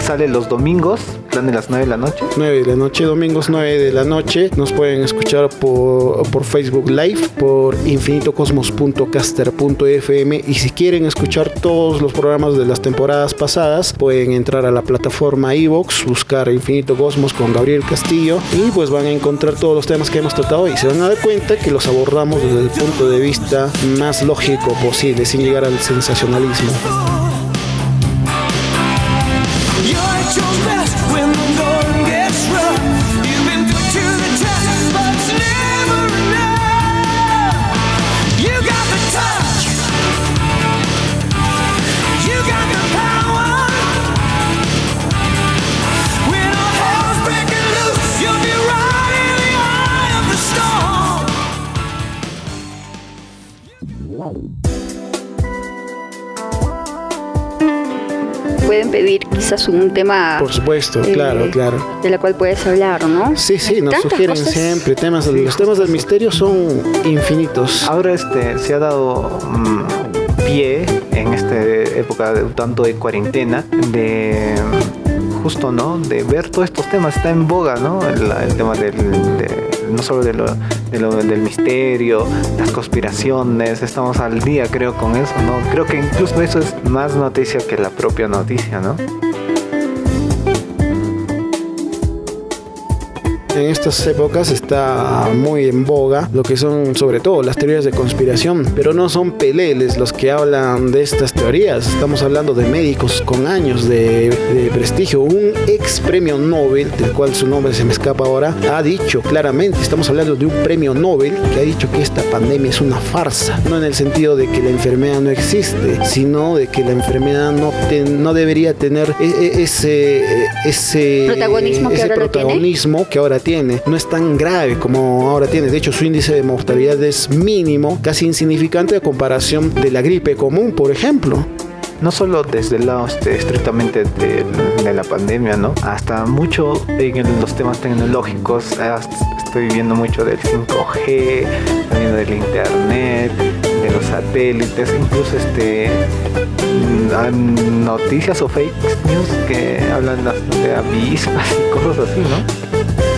sale los domingos, plan de las 9 de la noche. 9 de la noche, domingos 9 de la noche. Nos pueden escuchar por, por Facebook Live, por infinitocosmos.caster.fm y si quieren escuchar todos los programas de las temporadas pasadas, pueden entrar a la plataforma iVox, buscar Infinito Cosmos con Gabriel Castillo y pues van a encontrar todos los temas que hemos tratado y se van a dar cuenta que los abordamos desde el punto de vista más lógico posible, sin llegar al sensacionalismo. Quizás un tema Por supuesto, eh, claro, claro. de la cual puedes hablar, ¿no? Sí, sí, nos sugieren cosas. siempre temas. Los temas del misterio son infinitos. Ahora este, se ha dado mm, pie en esta época de un tanto de cuarentena de justo, ¿no? De ver todos estos temas. Está en boga, ¿no? El, el tema del, de- no solo de lo, de lo- del misterio, las conspiraciones. Estamos al día, creo, con eso, ¿no? Creo que incluso eso es más noticia que la propia noticia, ¿no? En estas épocas está muy en boga lo que son sobre todo las teorías de conspiración, pero no son peleles los que hablan de estas teorías. Estamos hablando de médicos con años de, de prestigio. Un ex premio Nobel, del cual su nombre se me escapa ahora, ha dicho claramente, estamos hablando de un premio Nobel que ha dicho que esta pandemia es una farsa, no en el sentido de que la enfermedad no existe, sino de que la enfermedad no, te- no debería tener e- e- ese, ese Protagonismo que ese ahora protagonismo que ahora tiene. No es tan grave como ahora tiene. De hecho, su índice de mortalidad es mínimo, casi insignificante a comparación de la gripe común, por ejemplo. no solo desde el lado este, estrictamente de, la pandemia, ¿no? Hasta mucho en los temas tecnológicos, hasta estoy viendo mucho del 5G, también del internet, de los satélites, incluso este mm, noticias o fake news que hablan de avispas y [laughs] cosas así, ¿no?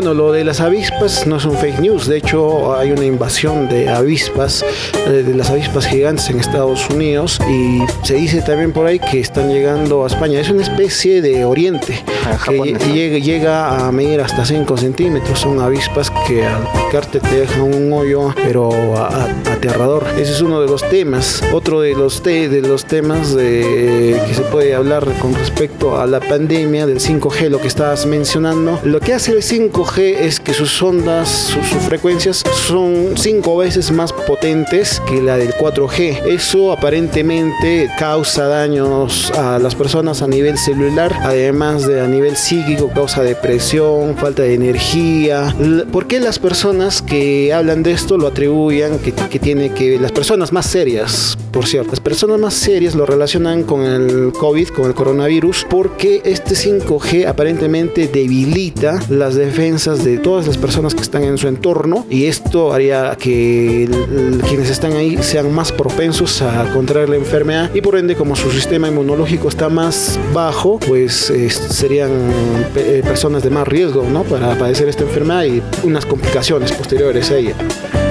Bueno, lo de las avispas no es un fake news. De hecho, hay una invasión de avispas, eh, de las avispas gigantes en Estados Unidos. Y se dice también por ahí que están llegando a España. Es una especie de oriente Ah, que llega, llega a medir hasta 5 centímetros. Son avispas que al picarte te dejan un hoyo, pero a- a- aterrador. Ese es uno de los temas. Otro de los, te- de los temas de, que se puede hablar con respecto a la pandemia del 5G, lo que estabas mencionando. Lo que hace el 5G es que sus ondas, sus, frecuencias son cinco veces más potentes que la del 4G. Eso aparentemente causa daños a las personas a nivel celular, además de a nivel psíquico, causa depresión, falta de energía. ¿Por qué las personas que hablan de esto lo atribuyen que, que tiene que las personas más serias, por cierto, las personas más serias lo relacionan con el COVID, con el coronavirus, porque este 5G aparentemente debilita las defensas de todas las personas que están en su entorno y esto haría que el- quienes están ahí sean más propensos a contraer la enfermedad y por ende como su sistema inmunológico está más bajo, pues eh, serían eh, personas de más riesgo ¿no? para padecer esta enfermedad y unas complicaciones posteriores a ella.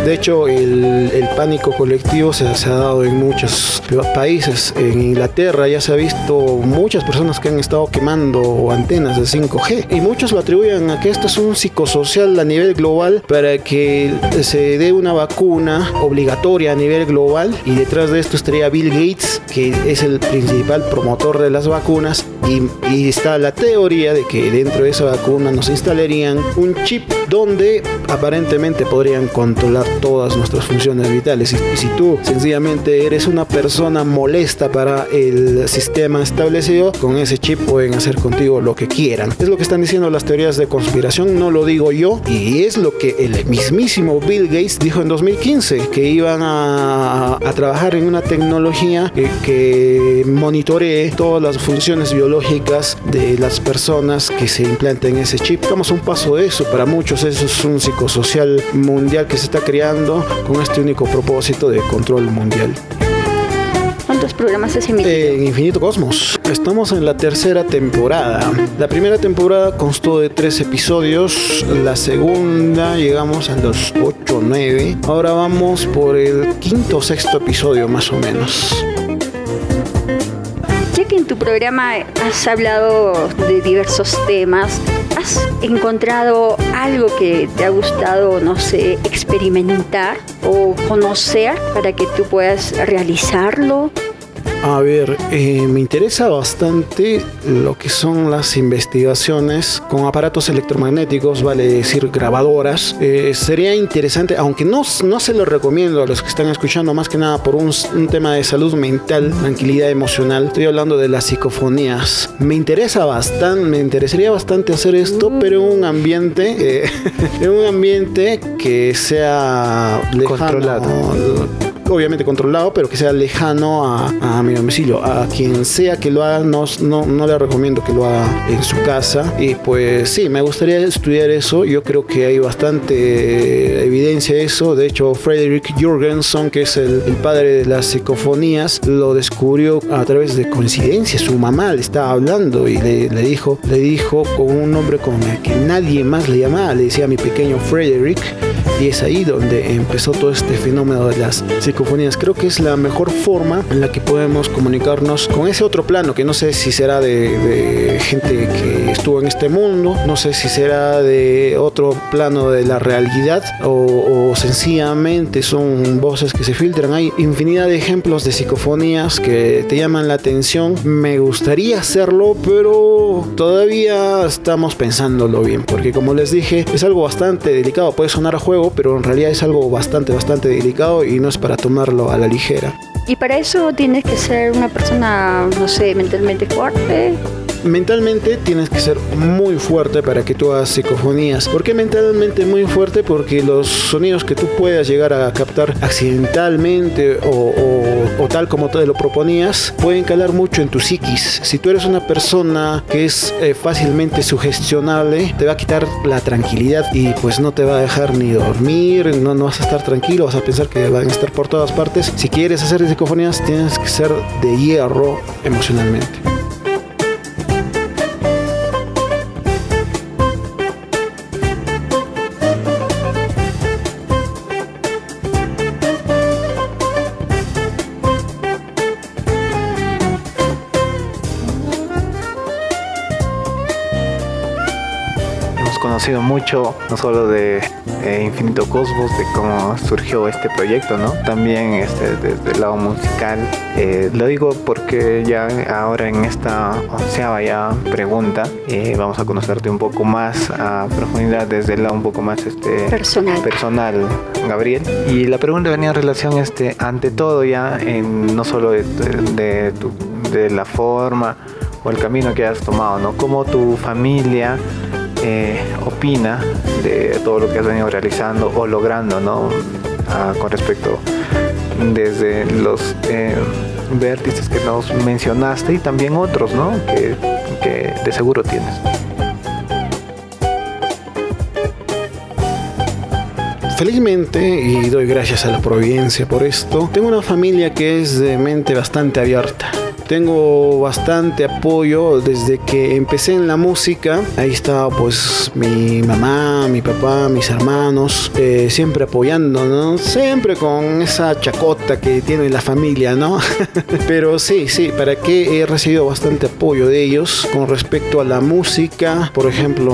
De hecho, el, pánico colectivo se, se ha dado en muchos países. En Inglaterra ya se ha visto muchas personas que han estado quemando antenas de 5G. Y muchos lo atribuyen a que esto es un psicosocial a nivel global para que se dé una vacuna obligatoria a nivel global. Y detrás de esto estaría Bill Gates, que es el principal promotor de las vacunas. Y, está la teoría de que dentro de esa vacuna nos instalarían un chip donde aparentemente podrían controlar todas nuestras funciones vitales. Y, si tú sencillamente eres una persona molesta para el sistema establecido, con ese chip pueden hacer contigo lo que quieran. Es lo que están diciendo las teorías de conspiración, no lo digo yo, y es lo que el mismísimo Bill Gates dijo en 2015, que iban a, a trabajar en una tecnología que, que monitoree todas las funciones biológicas de las personas que se implanten ese chip. Estamos a un paso de eso, para muchos eso es un psicosocial mundial que se está creando con este único propósito de control mundial. ¿Cuántos programas has emitido? En Infinito Cosmos. Estamos en la tercera temporada. La primera temporada constó de tres episodios. La segunda llegamos a los 8 o 9. Ahora vamos por el quinto o sexto episodio más o menos. Ya que en tu programa has hablado de diversos temas, ¿has encontrado algo que te ha gustado, no sé, experimentar o conocer para que tú puedas realizarlo? A ver, eh, me interesa bastante lo que son las investigaciones con aparatos electromagnéticos, vale decir grabadoras. Eh, sería interesante, aunque no, no se lo recomiendo a los que están escuchando, más que nada por un, un tema de salud mental, tranquilidad emocional. Estoy hablando de las psicofonías. Me interesa bastante, me interesaría bastante hacer esto, pero en un ambiente, eh, [laughs] en un ambiente que sea lejano, Controlado. Obviamente controlado, pero que sea lejano a, a mi domicilio. A quien sea que lo haga, no, no, no le recomiendo que lo haga en su casa. Y pues sí, me gustaría estudiar eso. Yo creo que hay bastante evidencia de eso. De hecho, Frederick Jurgenson, que es el, el padre de las psicofonías, lo descubrió a través de coincidencia. Su mamá le estaba hablando y le, le dijo, le dijo con un nombre con el que nadie más le llamaba. Le decía mi pequeño Frederick. Y es ahí donde empezó todo este fenómeno de las psicofonías. Creo que es la mejor forma en la que podemos comunicarnos con ese otro plano, que no sé si será de, gente que estuvo en este mundo, no sé si será de otro plano de la realidad o, sencillamente son voces que se filtran. Hay infinidad de ejemplos de psicofonías que te llaman la atención. Me gustaría hacerlo, pero todavía estamos pensándolo bien, porque como les dije, es algo bastante delicado. Puede sonar a juego, pero en realidad es algo bastante, bastante delicado y no es para tomarlo a la ligera. Y para eso tienes que ser una persona, no sé, mentalmente fuerte. Mentalmente tienes que ser muy fuerte para que tú hagas psicofonías. ¿Por qué mentalmente muy fuerte? Porque los sonidos que tú puedas llegar a captar accidentalmente o, tal como te lo proponías pueden calar mucho en tu psiquis. Si tú eres una persona que es eh, fácilmente sugestionable, te va a quitar la tranquilidad y pues no te va a dejar ni dormir, no, no vas a estar tranquilo, vas a pensar que van a estar por todas partes. Si quieres hacer psicofonías, tienes que ser de hierro emocionalmente. Conocido mucho, no solo de eh, Infinito Cosmos, de cómo surgió este proyecto, ¿no? También este, desde el lado musical. Eh, lo digo porque ya ahora en esta onceava ya pregunta eh, vamos a conocerte un poco más a profundidad desde el lado un poco más este, Personal. personal, Gabriel. Y la pregunta venía en relación, este, ante todo ya, en, no solo de, de tu- de la forma o el camino que has tomado, ¿no? Cómo tu familia eh, opina de todo lo que has venido realizando o logrando, ¿no? Ah, con respecto desde los eh, vértices que nos mencionaste y también otros, ¿no? Que, que de seguro tienes. Felizmente, y doy gracias a la providencia por esto, tengo una familia que es de mente bastante abierta. Tengo bastante apoyo desde que empecé en la música. Ahí estaba pues mi mamá, mi papá, mis hermanos, eh, siempre apoyando, ¿no? Siempre con esa chacota que tiene la familia, ¿no? [laughs] Pero sí, sí, para que he recibido bastante apoyo de ellos con respecto a la música. Por ejemplo,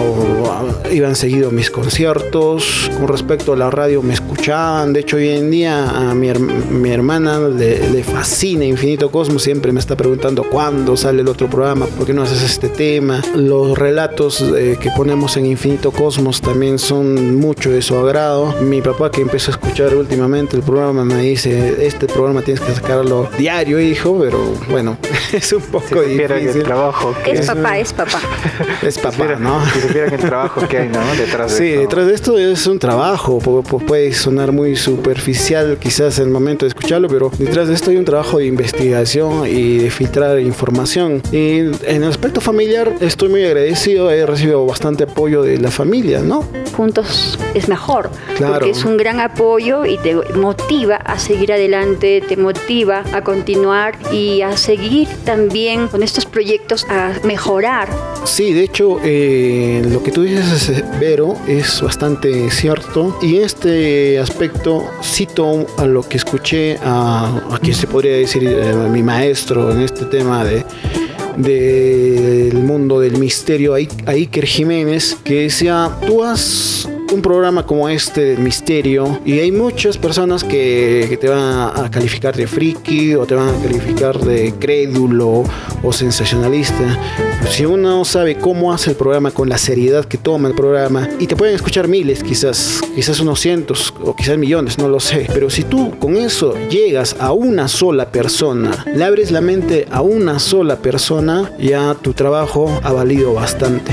iban seguido mis conciertos. Con respecto a la radio me escuchaban. De hecho, hoy en día a mi, mi hermana le, le fascina Infinito Cosmos. Siempre me está preguntando cuándo sale el otro programa, por qué no haces este tema. Los relatos eh, que ponemos en Infinito Cosmos también son mucho de su agrado. Mi papá que empezó a escuchar últimamente el programa me dice, este programa tienes que sacarlo diario, hijo, pero bueno, [laughs] es un poco Si supieran el difícil. trabajo que Es papá, es papá. Es papá, supieran- ¿no? Si supieran el trabajo que hay, ¿no? [laughs] Detrás de Sí, esto. detrás de esto es un trabajo, pu- pu- puede sonar muy superficial quizás en el momento de escucharlo, pero detrás de esto hay un trabajo de investigación y de filtrar información. Y en el aspecto familiar estoy muy agradecido, he recibido bastante apoyo de la familia, ¿no? Juntos es mejor, Claro. porque es un gran apoyo y te motiva a seguir adelante, te motiva a continuar y a seguir también con estos proyectos a mejorar. Sí, de hecho, eh, lo que tú dices, eh, Vero, es bastante cierto. Y en este aspecto cito a lo que escuché a, a quien se podría decir eh, mi maestro en este tema de del mundo del misterio, a Iker Jiménez, que decía, tú has un programa como este misterio y hay muchas personas que, que te van a calificar de friki o te van a calificar de crédulo o sensacionalista. Si uno sabe cómo hace el programa con la seriedad que toma el programa y te pueden escuchar miles, quizás, quizás unos cientos o quizás millones, no lo sé. Pero si tú con eso llegas a una sola persona, le abres la mente a una sola persona, ya tu trabajo ha valido bastante.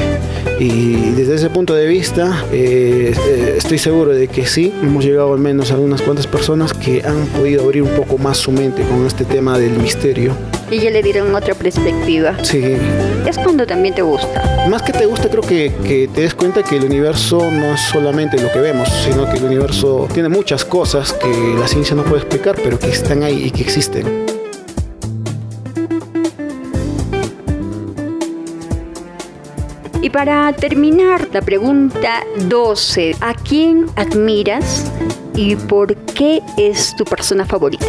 Y desde ese punto de vista, eh, eh, estoy seguro de que sí, hemos llegado al menos a unas cuantas personas que han podido abrir un poco más su mente con este tema del misterio. Y ya le dieron otra perspectiva. Sí. Es cuando también te gusta. Más que te gusta, creo que, que te des cuenta que el universo no es solamente lo que vemos, sino que el universo tiene muchas cosas que la ciencia no puede explicar, pero que están ahí y que existen. Y para terminar, la pregunta 12. ¿A quién admiras y por qué es tu persona favorita?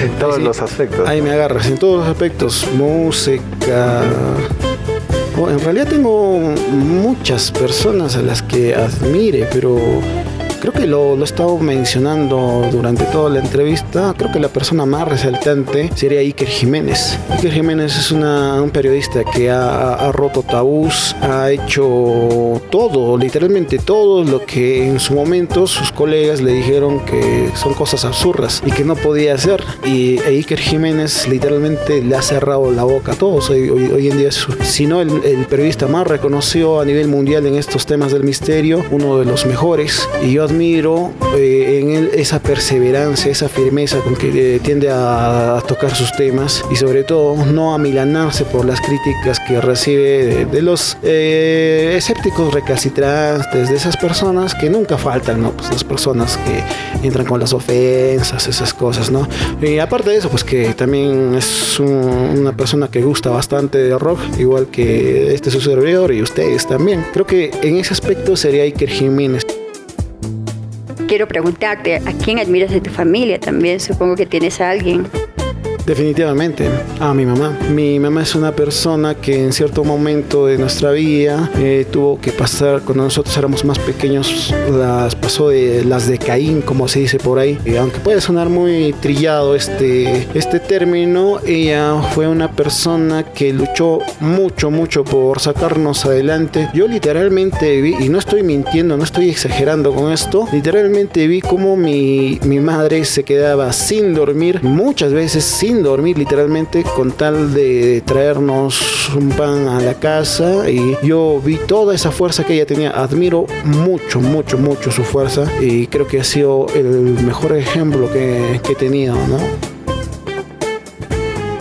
En [laughs] todos Sí. los aspectos. Ahí me agarras, en todos los aspectos, música. Oh, en realidad tengo muchas personas a las que admire, pero creo que lo, lo he estado mencionando durante toda la entrevista. Creo que la persona más resaltante sería Iker Jiménez. Iker Jiménez es una- un periodista que ha, ha roto tabús, ha hecho todo, literalmente todo lo que en su momento sus colegas le dijeron que son cosas absurdas y que no podía hacer. Y e Iker Jiménez literalmente le ha cerrado la boca a todos. Hoy, hoy- hoy en día es, si no el, el periodista más reconocido a nivel mundial en estos temas del misterio, uno de los mejores. Y yo admiro eh, en él esa perseverancia, esa firmeza con que eh, tiende a, tocar sus temas y sobre todo no amilanarse por las críticas que recibe de, de los eh, escépticos recalcitrantes, de esas personas que nunca faltan, ¿no? Pues las personas que entran con las ofensas, esas cosas, ¿no? Y aparte de eso, pues que también es un- una persona que gusta bastante de rock, igual que este su servidor y ustedes también. Creo que en ese aspecto sería Iker Jiménez. Quiero preguntarte, ¿a quién admiras de tu familia también? Supongo que tienes a alguien. Definitivamente, a mi mamá. Mi mamá es una persona que en cierto momento de nuestra vida eh, tuvo que pasar, cuando nosotros éramos más pequeños, las pasó de las de Caín, como se dice por ahí. Y aunque puede sonar muy trillado este, este término, ella fue una persona que luchó mucho, mucho por sacarnos adelante. Yo literalmente vi, y no estoy mintiendo, no estoy exagerando con esto, literalmente vi cómo mi, mi madre se quedaba sin dormir, muchas veces sin dormir literalmente, con tal de traernos un pan a la casa. Y yo vi toda esa fuerza que ella tenía. Admiro mucho, mucho, mucho su fuerza. Y creo que ha sido el mejor ejemplo que, que he tenido, ¿no?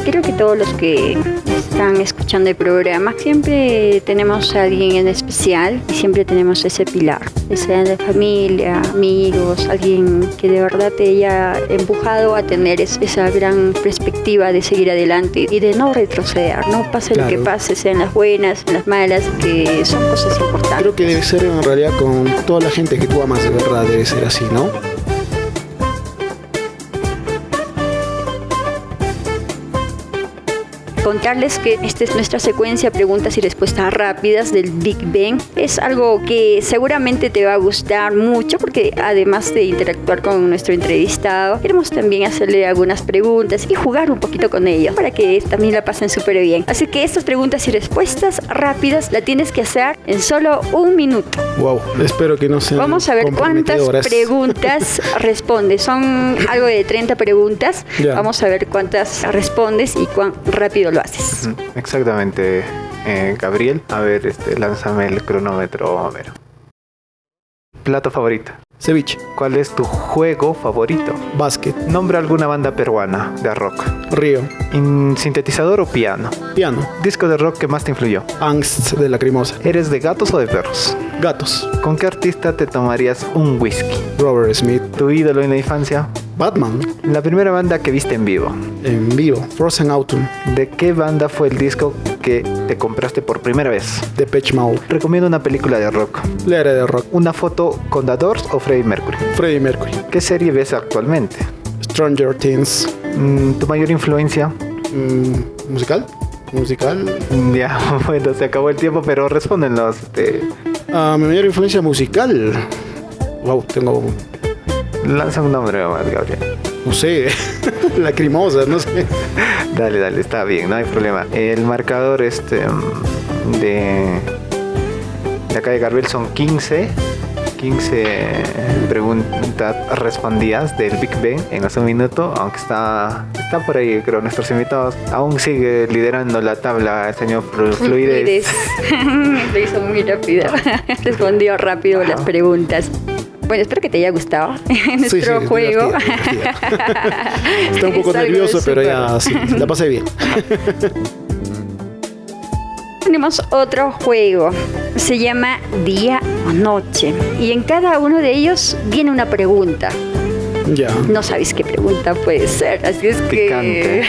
Creo que todos los que están escuchando el programa siempre tenemos a alguien en especial y siempre tenemos ese pilar, sea de familia, amigos, alguien que de verdad te haya empujado a tener es- esa gran perspectiva de seguir adelante y de no retroceder, no pase lo que Claro. pase, sean las buenas, las malas, que son cosas importantes. Creo que debe ser en realidad con toda la gente que tú amas de verdad, debe ser así, ¿no? Contarles que esta es nuestra secuencia preguntas y respuestas rápidas del Big Bang. Es algo que seguramente te va a gustar mucho porque además de interactuar con nuestro entrevistado, queremos también hacerle algunas preguntas y jugar un poquito con ellos para que también la pasen súper bien. Así que estas preguntas y respuestas rápidas la tienes que hacer en solo un minuto. Wow, espero que no sean Vamos a ver cuántas preguntas [laughs] respondes. Son algo de 30 preguntas. Vamos a ver cuántas respondes y cuán rápido lo haces. Exactamente, eh, Gabriel. A ver, este, lánzame el cronómetro. A ver. Plato favorito. Ceviche, ¿Cuál es tu juego favorito? básquet, Nombra alguna banda peruana de rock. río, In- ¿Sintetizador o piano? piano, Disco de rock que más te influyó. angst de lacrimosa, ¿Eres de gatos o de perros? gatos, ¿Con qué artista te tomarías un whisky? Robert Smith, ¿Tu ídolo en la infancia? Batman, La primera banda que viste en vivo. en vivo, Frozen Autumn, ¿De qué banda fue el disco que te compraste por primera vez? Depeche Mode, Recomiendo una película de rock. la era de rock, ¿Una foto con The Doors o Freddie Mercury? Freddie Mercury, ¿Qué serie ves actualmente? Stranger Things, Mm, ¿Tu mayor influencia? mm, musical, musical. Ya, [laughs] bueno, se acabó el tiempo, pero respóndenlos. Este, Ah, mi mayor influencia musical. Wow, tengo, lanza un nombre más, Gabriel. no sé, [laughs] lacrimosa, no sé. Dale, dale, está bien, no hay problema. El marcador este mm, de, de acá de Gabriel son 15. 15 preguntas respondidas del Big Bang en hace un minuto, aunque está, está por ahí, creo, nuestros invitados. Aún sigue liderando la tabla el señor Flu- Fluidez. [laughs] Lo hizo muy rápido. [laughs] Respondió rápido las preguntas. Bueno, espero que te haya gustado [laughs] nuestro sí, juego. divertido, divertido. Está un poco [laughs] Es nervioso, pero ya sí, la pasé bien. [laughs] Tenemos otro juego. Se llama Día o Noche. Y en cada uno de ellos viene una pregunta. Ya. No sabéis qué pregunta puede ser. Así es que Picante.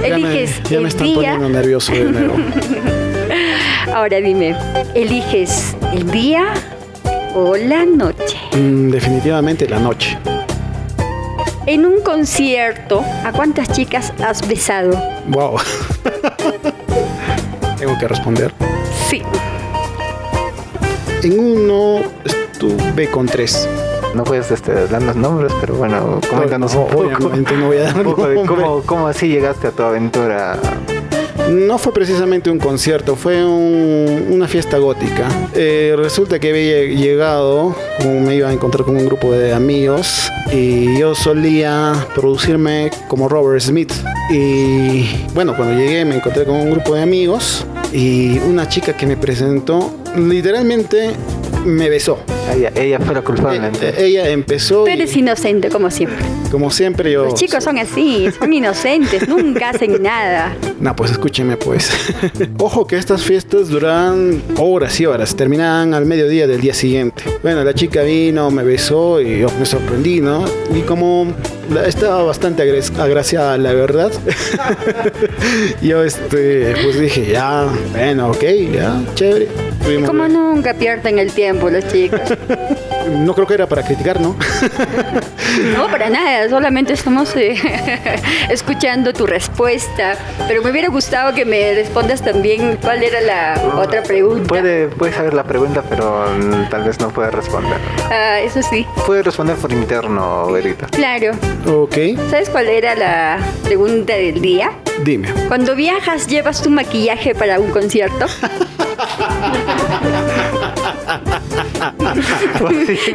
Ya me, eliges ya me el están día. poniendo nervioso de nuevo. Ahora dime, ¿eliges el día o la noche? Mm, definitivamente la noche. En un concierto, ¿a cuántas chicas has besado? Wow. [laughs] Tengo que responder. Sí. En uno estuve con tres. No puedes este, dar los nombres, pero bueno, coméntanos un poco, Obviamente no voy a dar [laughs] un poco de cómo así llegaste a tu aventura. No fue precisamente un concierto, fue un- una fiesta gótica. Eh, resulta que había llegado, me iba a encontrar con un grupo de amigos, y yo solía producirme como Robert Smith. Y bueno, cuando llegué me encontré con un grupo de amigos y una chica que me presentó, literalmente me besó. Ella, ella fue la culpable. Eh, eh, ella empezó Tú y, eres inocente, como siempre. como siempre yo... Los chicos son así, son [laughs] inocentes, nunca hacen nada. No, pues escúcheme pues. [laughs] Ojo que estas fiestas duran horas y horas, terminan al mediodía del día siguiente. Bueno, la chica vino, me besó y yo me sorprendí, ¿no? Y como estaba bastante agres- agraciada, la verdad, [laughs] yo este, pues dije, ya, bueno, ok, ya, chévere. Tuvimos- Como nunca pierden el tiempo los chicos. [laughs] no creo que era para criticar, ¿no? [laughs] No, para nada, solamente estamos eh, [laughs] escuchando tu respuesta. Pero me hubiera gustado que me respondas también cuál era la otra pregunta. Puede, puede saber la pregunta, pero mm, tal vez no puede responder. Ah, eso sí, Puede responder por interno, Verita. claro. ok, ¿Sabes cuál era la pregunta del día? Dime. Cuando viajas, ¿llevas tu maquillaje para un concierto? [laughs]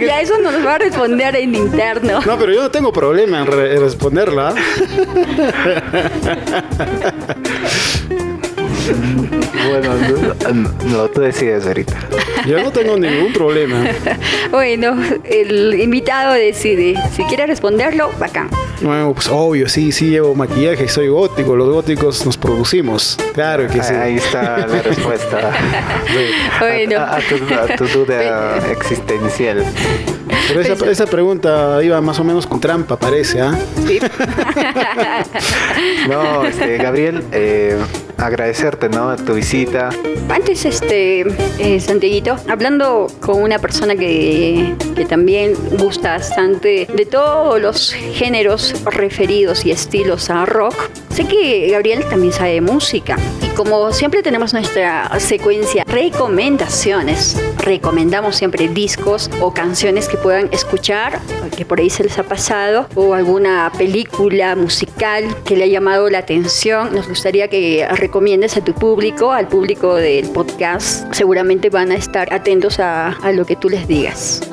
ya eso nos va a responder en interno. No, pero yo no tengo problema en, re- en responderla. [laughs] Bueno, no, no, tú decides, Verita. Yo no tengo ningún problema. [laughs] Bueno, el invitado decide. Si quiere responderlo, bacán. Bueno, pues obvio, sí, sí llevo maquillaje, soy gótico, los góticos nos producimos. Claro que sí. Ahí está la [laughs] respuesta. [laughs] Bueno. A, a tu, a tu duda existencial. Pero esa, esa pregunta iba más o menos con trampa, parece, ¿ah? Sí. No, este, Gabriel, eh, agradecerte, ¿no? Tu visita. Antes, este, eh, Santiaguito, hablando con una persona que, que también gusta bastante de todos los géneros referidos y estilos a rock, sé que Gabriel también sabe de música. Y como siempre tenemos nuestra secuencia recomendaciones, recomendamos siempre discos o canciones que puedan escuchar, que por ahí se les ha pasado, o alguna película musical que le ha llamado la atención. Nos gustaría que recomiendes a tu público, al público del podcast. Seguramente van a estar atentos a, a lo que tú les digas.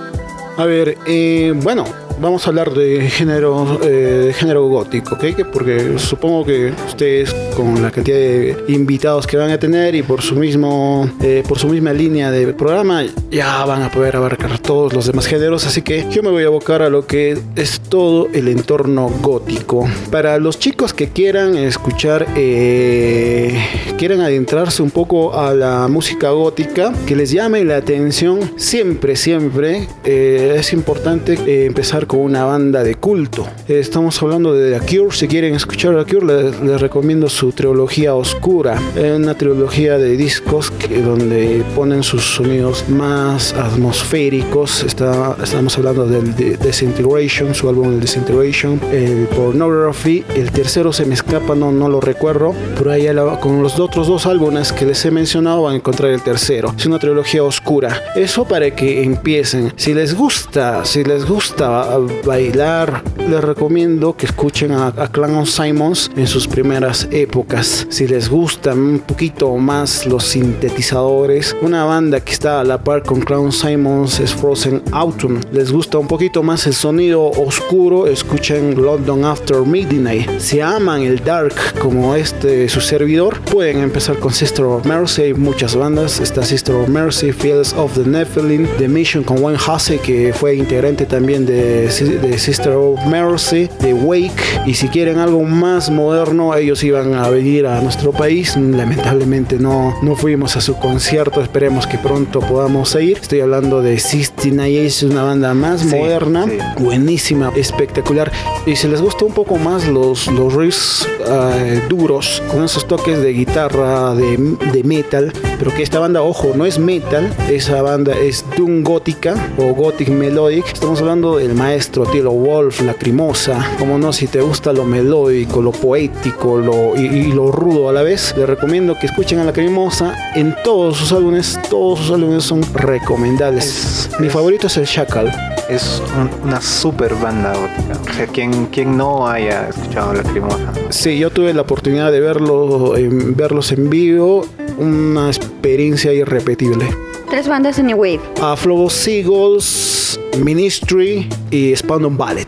A ver, eh, bueno, vamos a hablar de género, eh, género gótico, ¿ok? Que Porque supongo que ustedes, con la cantidad de invitados que van a tener y por su mismo, eh, por su misma línea de programa, ya van a poder abarcar todos los demás géneros. Así que yo me voy a abocar a lo que es todo el entorno gótico. Para los chicos que quieran escuchar, eh, quieran adentrarse un poco a la música gótica, que les llame la atención, siempre, siempre es importante empezar empezar con una banda de culto. Estamos hablando de The Cure. Si quieren escuchar The Cure, les, les recomiendo su trilogía oscura. Es una trilogía de discos que, donde ponen sus sonidos más atmosféricos. Está, estamos hablando del de- Disintegration, su álbum el Disintegration, el Pornography. El tercero se me escapa, no, no lo recuerdo. Pero ahí la- con los otros dos álbumes que les he mencionado van a encontrar el tercero. Es una trilogía oscura. Eso para que empiecen. Si les gusta, si les gusta bailar, les recomiendo que escuchen a, a Simons en sus primeras épocas. Si les gustan un poquito más los sintetizadores, una banda que está a la par con Clan Simons es Frozen Autumn. Les gusta un poquito más el sonido oscuro, escuchen London After Midnight. Si aman el dark como este su servidor, pueden empezar con Sister of Mercy. Hay muchas bandas. Está Sister of Mercy, Fields of the Nephilim, The Mission con Wayne Hussey, que fue integrante también de, de Sister of Mercy, The Wake. Y si quieren algo más moderno, ellos iban a venir a nuestro país. Lamentablemente no, no fuimos a su concierto. Esperemos que pronto podamos ir. Estoy hablando de 69 es una banda más Sí, moderna, sí. buenísima, espectacular. Y si les gusta un poco más los, los riffs eh, duros, con esos toques de guitarra, de, de metal, pero que esta banda, ojo, no es metal, esa banda es Doom Gótica o Gothic Melodic. Estamos hablando del maestro Tilo Wolf, Lacrimosa. Como no, si te gusta lo melódico, lo poético lo, y, y lo rudo a la vez, les recomiendo que escuchen a Lacrimosa en todos sus álbumes. Todos sus álbumes son recomendables. Es- Mi es- favorito es el Shackle. Es un- una super banda gótica. O sea, quien, quien no haya escuchado Lacrimosa. Sí, yo tuve la oportunidad de verlo, verlos en vivo, una experiencia irrepetible. Tres bandas de New Wave. A Flow Seagulls, Ministry y Spawn Ballet.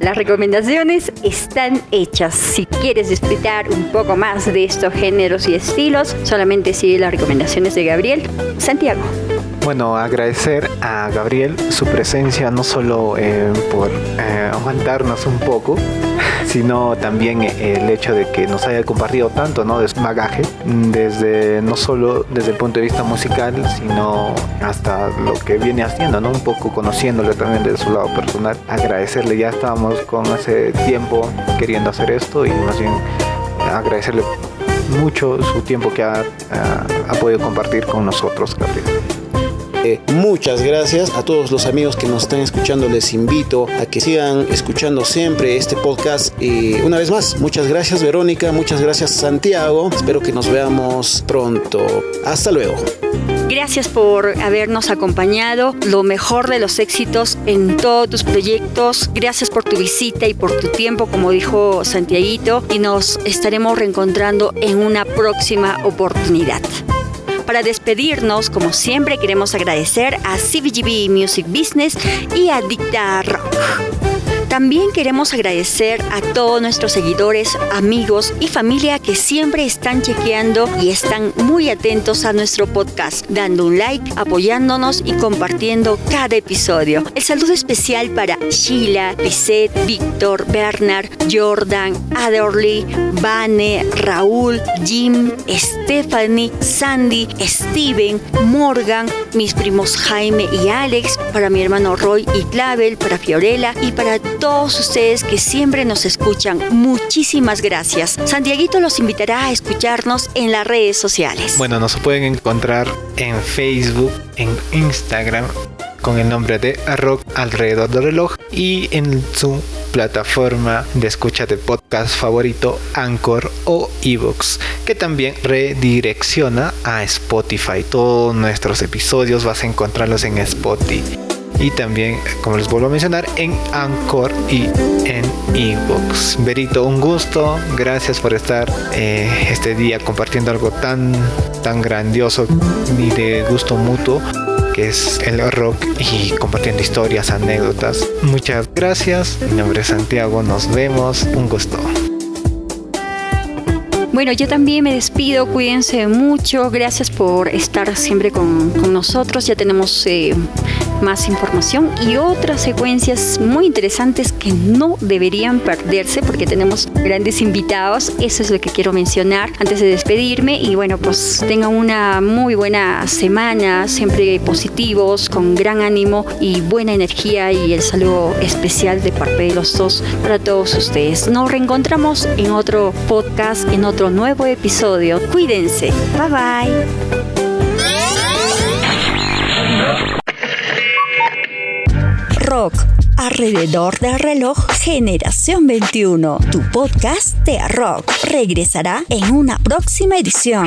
Las recomendaciones están hechas. Si quieres disfrutar un poco más de estos géneros y estilos, solamente sigue las recomendaciones de Gabriel Santiago. Bueno, agradecer a Gabriel su presencia, no solo eh, por eh, aguantarnos un poco, sino también el hecho de que nos haya compartido tanto ¿no? de su bagaje, desde no solo desde el punto de vista musical, sino hasta lo que viene haciendo, ¿no? un poco conociéndole también de su lado personal. Agradecerle, ya estábamos con ese tiempo queriendo hacer esto y más bien agradecerle mucho su tiempo que ha, ha- ha podido compartir con nosotros, Gabriel. Muchas gracias a todos los amigos que nos están escuchando. Les invito a que sigan escuchando siempre este podcast. Y una vez más, muchas gracias Verónica, muchas gracias Santiago. Espero que nos veamos pronto. Hasta luego. Gracias por habernos acompañado. Lo mejor de los éxitos en todos tus proyectos. Gracias por tu visita y por tu tiempo, como dijo Santiaguito. Y nos estaremos reencontrando en una próxima oportunidad. Para despedirnos, como siempre, queremos agradecer a CBGB Music Business y a Dicta Rock. También queremos agradecer a todos nuestros seguidores, amigos y familia que siempre están chequeando y están muy atentos a nuestro podcast, dando un like, apoyándonos y compartiendo cada episodio. El saludo especial para Sheila, Lisette, Víctor, Bernard, Jordan, Adorly, Vane, Raúl, Jim, Stephanie, Sandy, Steven, Morgan, mis primos Jaime y Alex, para mi hermano Roy y Clavel, para Fiorella y para todos ustedes que siempre nos escuchan. Muchísimas gracias. Santiaguito los invitará a escucharnos en las redes sociales. Bueno, nos pueden encontrar en Facebook, en Instagram, con el nombre de Rock alrededor del reloj y en su plataforma de escucha de podcast favorito Anchor o Evox que también redirecciona a Spotify todos nuestros episodios vas a encontrarlos en Spotify y también como les vuelvo a mencionar en Anchor y en Evox Berito un gusto gracias por estar eh, este día compartiendo algo tan tan grandioso y de gusto mutuo que es el rock y compartiendo historias, anécdotas. Muchas gracias. Mi nombre es Santiago. Nos vemos. Un gusto. Bueno, yo también me despido cuídense mucho, gracias por estar siempre con, nosotros, ya tenemos eh, más información y otras secuencias muy interesantes que no deberían perderse porque tenemos grandes invitados, eso es lo que quiero mencionar antes de despedirme y bueno, pues tengan una muy buena semana, siempre positivos, con gran ánimo y buena energía y el saludo especial de parte de los dos para todos ustedes. Nos reencontramos en otro podcast, en nuevo episodio. Cuídense. Bye bye. Rock alrededor del reloj Generación 21. Tu podcast de rock regresará en una próxima edición.